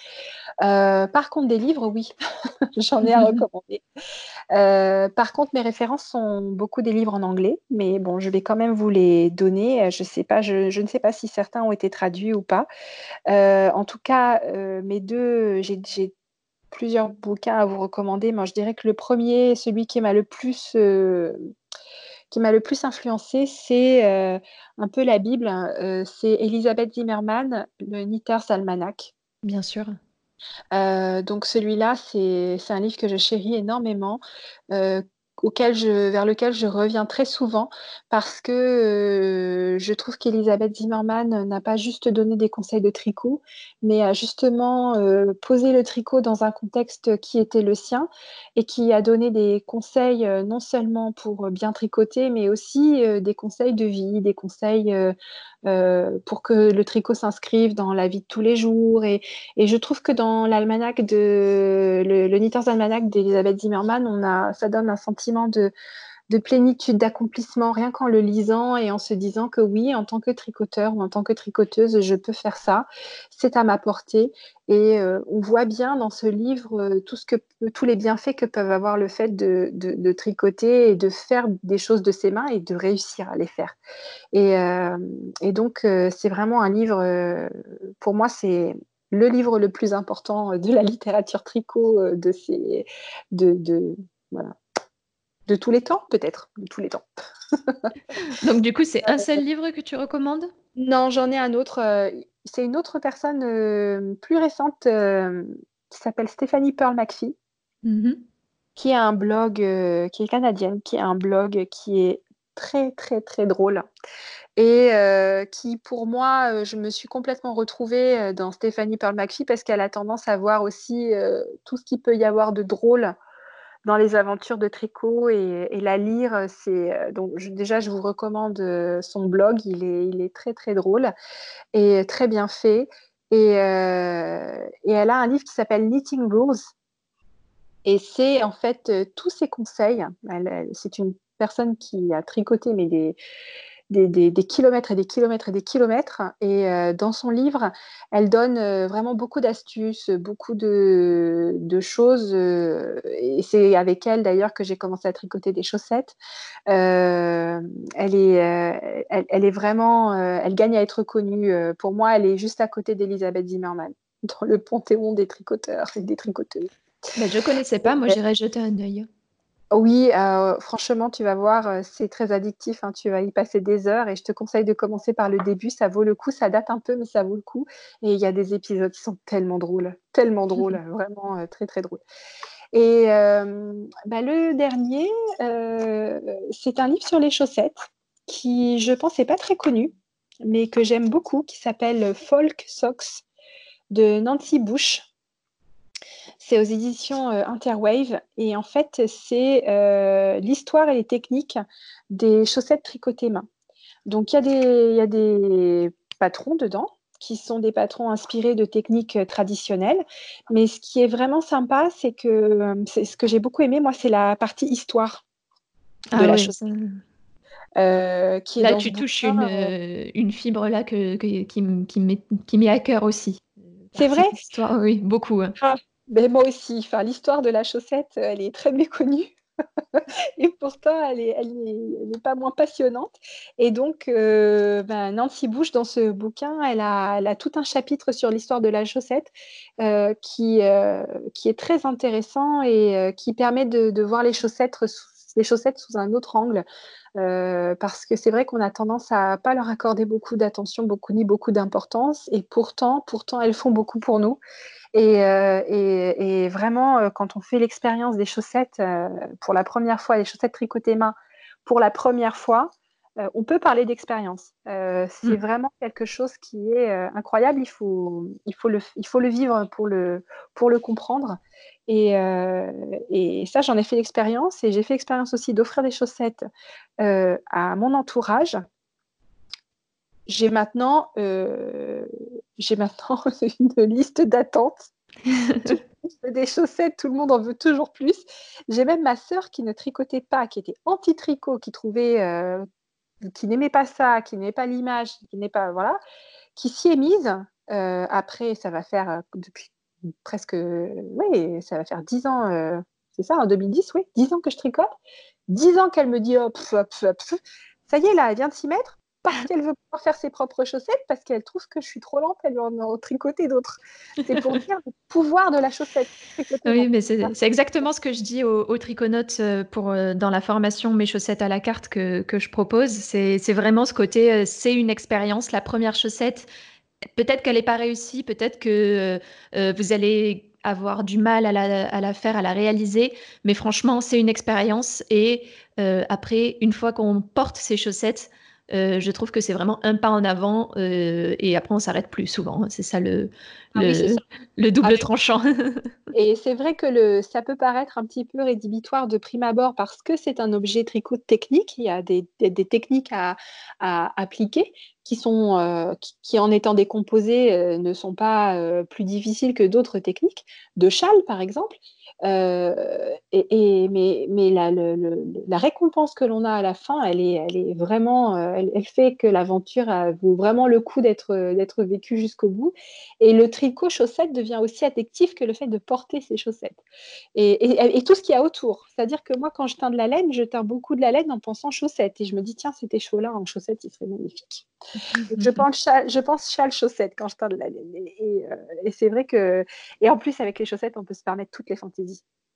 par contre, des livres, oui, j'en ai à recommander. par contre, mes références sont beaucoup des livres en anglais, mais bon, je vais quand même vous les donner. Je, sais pas, je, je ne sais pas si certains ont été traduits ou pas. en tout cas, mes deux, j'ai plusieurs bouquins à vous recommander. Moi, je dirais que le premier, celui qui m'a le plus qui m'a le plus influencé, c'est euh, un peu la Bible. Euh, c'est Elisabeth Zimmerman, le Knitter's Almanac. Bien sûr. Euh, donc celui-là, c'est un livre que je chéris énormément, auquel je, vers lequel je reviens très souvent parce que je trouve qu'Elisabeth Zimmerman n'a pas juste donné des conseils de tricot, mais a justement posé le tricot dans un contexte qui était le sien et qui a donné des conseils non seulement pour bien tricoter, mais aussi des conseils de vie, des conseils pour que le tricot s'inscrive dans la vie de tous les jours. Et, je trouve que dans l'almanach de le, le Knitter's Almanac d'Elisabeth Zimmerman, on a, ça donne un sentiment de, de plénitude, d'accomplissement, rien qu'en le lisant et en se disant que oui, en tant que tricoteur ou en tant que tricoteuse, je peux faire ça, c'est à ma portée. Et euh, on voit bien dans ce livre euh, tout ce que, tous les bienfaits que peuvent avoir le fait de, tricoter et de faire des choses de ses mains et de réussir à les faire. Et, euh, donc, c'est vraiment un livre, pour moi, c'est le livre le plus important de la littérature tricot de ces... De, voilà, de tous les temps, peut-être, de tous les temps. Donc du coup, c'est un seul livre que tu recommandes? Non, j'en ai un autre. Euh, c'est une autre personne euh, plus récente euh, qui s'appelle Stéphanie Pearl McPhee, mm-hmm. qui a un blog, qui est canadienne, qui a un blog qui est très très très drôle et qui pour moi je me suis complètement retrouvée dans Stéphanie Pearl McPhee parce qu'elle a tendance à voir aussi tout ce qu'il peut y avoir de drôle dans les aventures de tricot et, la lire. C'est euh, donc déjà je vous recommande euh, son blog. Il est, il est très très drôle et très bien fait. Et, euh, et elle a un livre qui s'appelle Knitting Rules. Et c'est en fait tous ses conseils. c'est une personne qui a tricoté mais des, des, kilomètres et des kilomètres et des kilomètres. Et euh, dans son livre, elle donne euh, vraiment beaucoup d'astuces, beaucoup de, choses. Euh, et c'est avec elle d'ailleurs que j'ai commencé à tricoter des chaussettes. elle, est, elle, est vraiment, elle gagne à être connue. Pour moi, elle est juste à côté d'Elisabeth Zimmerman, dans le panthéon des tricoteurs et des tricoteuses. Mais je ne connaissais pas, moi j'irais jeter un œil. Oui, euh, franchement, tu vas voir, euh, c'est très addictif, hein, tu vas y passer des heures et je te conseille de commencer par le début, ça vaut le coup, ça date un peu, mais ça vaut le coup. Et il y a des épisodes qui sont tellement drôles, tellement drôles, vraiment euh, très très drôles. Et bah, le dernier, c'est un livre sur les chaussettes qui, je pense, n'est pas très connu, mais que j'aime beaucoup, qui s'appelle Folk Socks de Nancy Bush. C'est aux éditions euh, Interwave. Et en fait, c'est euh, l'histoire et les techniques des chaussettes tricotées main. Donc, il y, a des, y a des patrons dedans qui sont des patrons inspirés de techniques euh, traditionnelles. Mais ce qui est vraiment sympa, c'est que ce que j'ai beaucoup aimé, moi, c'est la partie histoire de ah la chaussette. qui là, tu touches une, une, fibre là que, qui, qui, met, qui met à cœur aussi. C'est vrai Oui, beaucoup. Hein. Ah, mais moi aussi, enfin, l'histoire de la chaussette, elle est très méconnue. et pourtant, elle n'est elle est, pas moins passionnante. Et donc, euh, ben, Nancy Bush, dans ce bouquin, elle a, elle a tout un chapitre sur l'histoire de la chaussette euh, qui, euh, qui est très intéressant et qui permet de, de voir les chaussettes, les chaussettes sous un autre angle. Parce que c'est vrai qu'on a tendance à pas leur accorder beaucoup d'attention, beaucoup ni beaucoup d'importance, et pourtant, pourtant, elles font beaucoup pour nous. Euh, et, vraiment, euh, quand on fait l'expérience des chaussettes euh, pour la première fois, les chaussettes tricotées main pour la première fois, on peut parler d'expérience. c'est mmh. vraiment quelque chose qui est incroyable. Il faut, il, faut le, il faut le vivre pour le, pour le comprendre. Et, et ça, j'en ai fait l'expérience. Et j'ai fait l'expérience aussi d'offrir des chaussettes à mon entourage j'ai maintenant, euh, maintenant une liste d'attente. des chaussettes, tout le monde en veut toujours plus. J'ai même ma sœur qui ne tricotait pas, qui était anti-tricot, qui trouvait euh, qui n'aimait pas ça, qui n'aimait pas l'image, qui n'est pas voilà, qui s'y est mise. après, ça va faire depuis presque, oui, ça va faire dix ans, c'est ça, en 2010, oui, dix ans que je tricote. Dix ans qu'elle me dit, oh, ça y est, là, elle vient de s'y mettre parce qu'elle veut pouvoir faire ses propres chaussettes, parce qu'elle trouve que je suis trop lente, elle veut en, tricoter d'autres. C'est pour dire le pouvoir de la chaussette. Oui, mais c'est exactement ce que je dis aux, aux triconautes euh, pour, euh, dans la formation Mes chaussettes à la carte que, que je propose. C'est vraiment ce côté, euh, c'est une expérience. La première chaussette, peut-être qu'elle n'est pas réussie, peut-être que vous allez avoir du mal à la, à la, faire, à la réaliser, mais franchement, c'est une expérience. Et après, une fois qu'on porte ces chaussettes, euh, je trouve que c'est vraiment un pas en avant euh, et après on s'arrête plus souvent. C'est ça le, ah le, double ah tranchant. et c'est vrai que le, ça peut paraître un petit peu rédhibitoire de prime abord parce que c'est un objet tricot technique. Il y a des, des, techniques à, à, appliquer euh, qui, en étant décomposées, ne sont pas plus difficiles que d'autres techniques, de châle par exemple. Euh, et, mais mais la, la récompense que l'on a à la fin, elle est, elle est vraiment, euh, elle, fait que l'aventure vaut vraiment le coup d'être vécue jusqu'au bout. Et le tricot chaussette devient aussi addictif que le fait de porter ses chaussettes. Et, et tout ce qu'il y a autour. C'est-à-dire que moi, quand je teins de la laine, je teins beaucoup de la laine en pensant chaussettes. Et je me dis, tiens, c'était chaud là en chaussettes, il serait magnifique. je pense châle, je pense châle chaussette quand je teins de la laine. Et, euh, et c'est vrai que, et en plus avec les chaussettes, on peut se permettre toutes les fantaisies.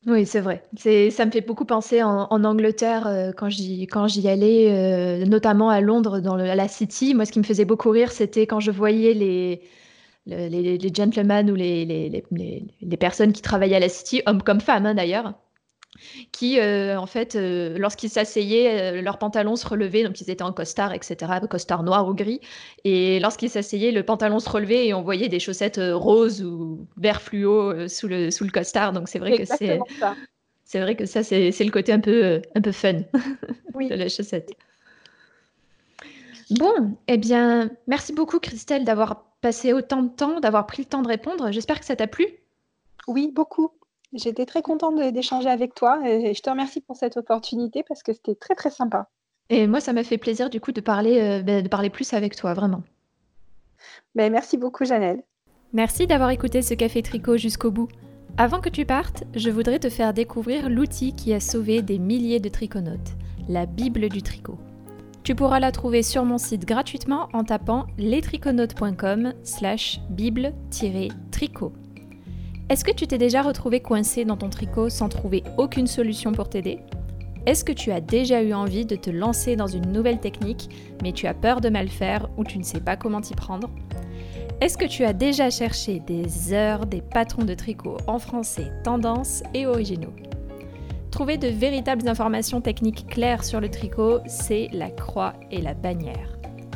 Oui, c'est vrai. C'est, ça me fait beaucoup penser en, Angleterre euh, quand j'y, quand j'y allais, euh, notamment à Londres, dans le, à la City. Moi, ce qui me faisait beaucoup rire, c'était quand je voyais les, les, gentlemen ou les, les, les, personnes qui travaillaient à la City, hommes comme femmes hein, d'ailleurs, qui, euh, en fait, euh, lorsqu'ils s'asseyaient, euh, leurs pantalons se relevaient, donc ils étaient en costard, etc., costard noir ou gris. Et lorsqu'ils s'asseyaient, le pantalon se relevait et on voyait des chaussettes roses ou vert fluo sous, le, sous le costard. Donc c'est vrai que c'est. C'est vrai que ça, c'est le côté un peu, un peu fun de la chaussette. Bon, eh bien, merci beaucoup Christelle d'avoir passé autant de temps, d'avoir pris le temps de répondre. J'espère que ça t'a plu. Oui, beaucoup. J'étais très contente d'échanger avec toi et je te remercie pour cette opportunité parce que c'était très très sympa. Et moi, ça m'a fait plaisir du coup de parler, euh, ben, de parler plus avec toi, vraiment. Ben, merci beaucoup, Janelle. Merci d'avoir écouté ce café tricot jusqu'au bout. Avant que tu partes, je voudrais te faire découvrir l'outil qui a sauvé des milliers de triconautes, la Bible du tricot. Tu pourras la trouver sur mon site gratuitement en tapant lestriconautes.com slash bible-tricot. Est-ce que tu t'es déjà retrouvé coincé dans ton tricot sans trouver aucune solution pour t'aider? Est-ce que tu as déjà eu envie de te lancer dans une nouvelle technique, mais tu as peur de mal faire ou tu ne sais pas comment t'y prendre? Est-ce que tu as déjà cherché des heures des patrons de tricot en français, tendance et originaux? Trouver de véritables informations techniques claires sur le tricot, c'est la croix et la bannière.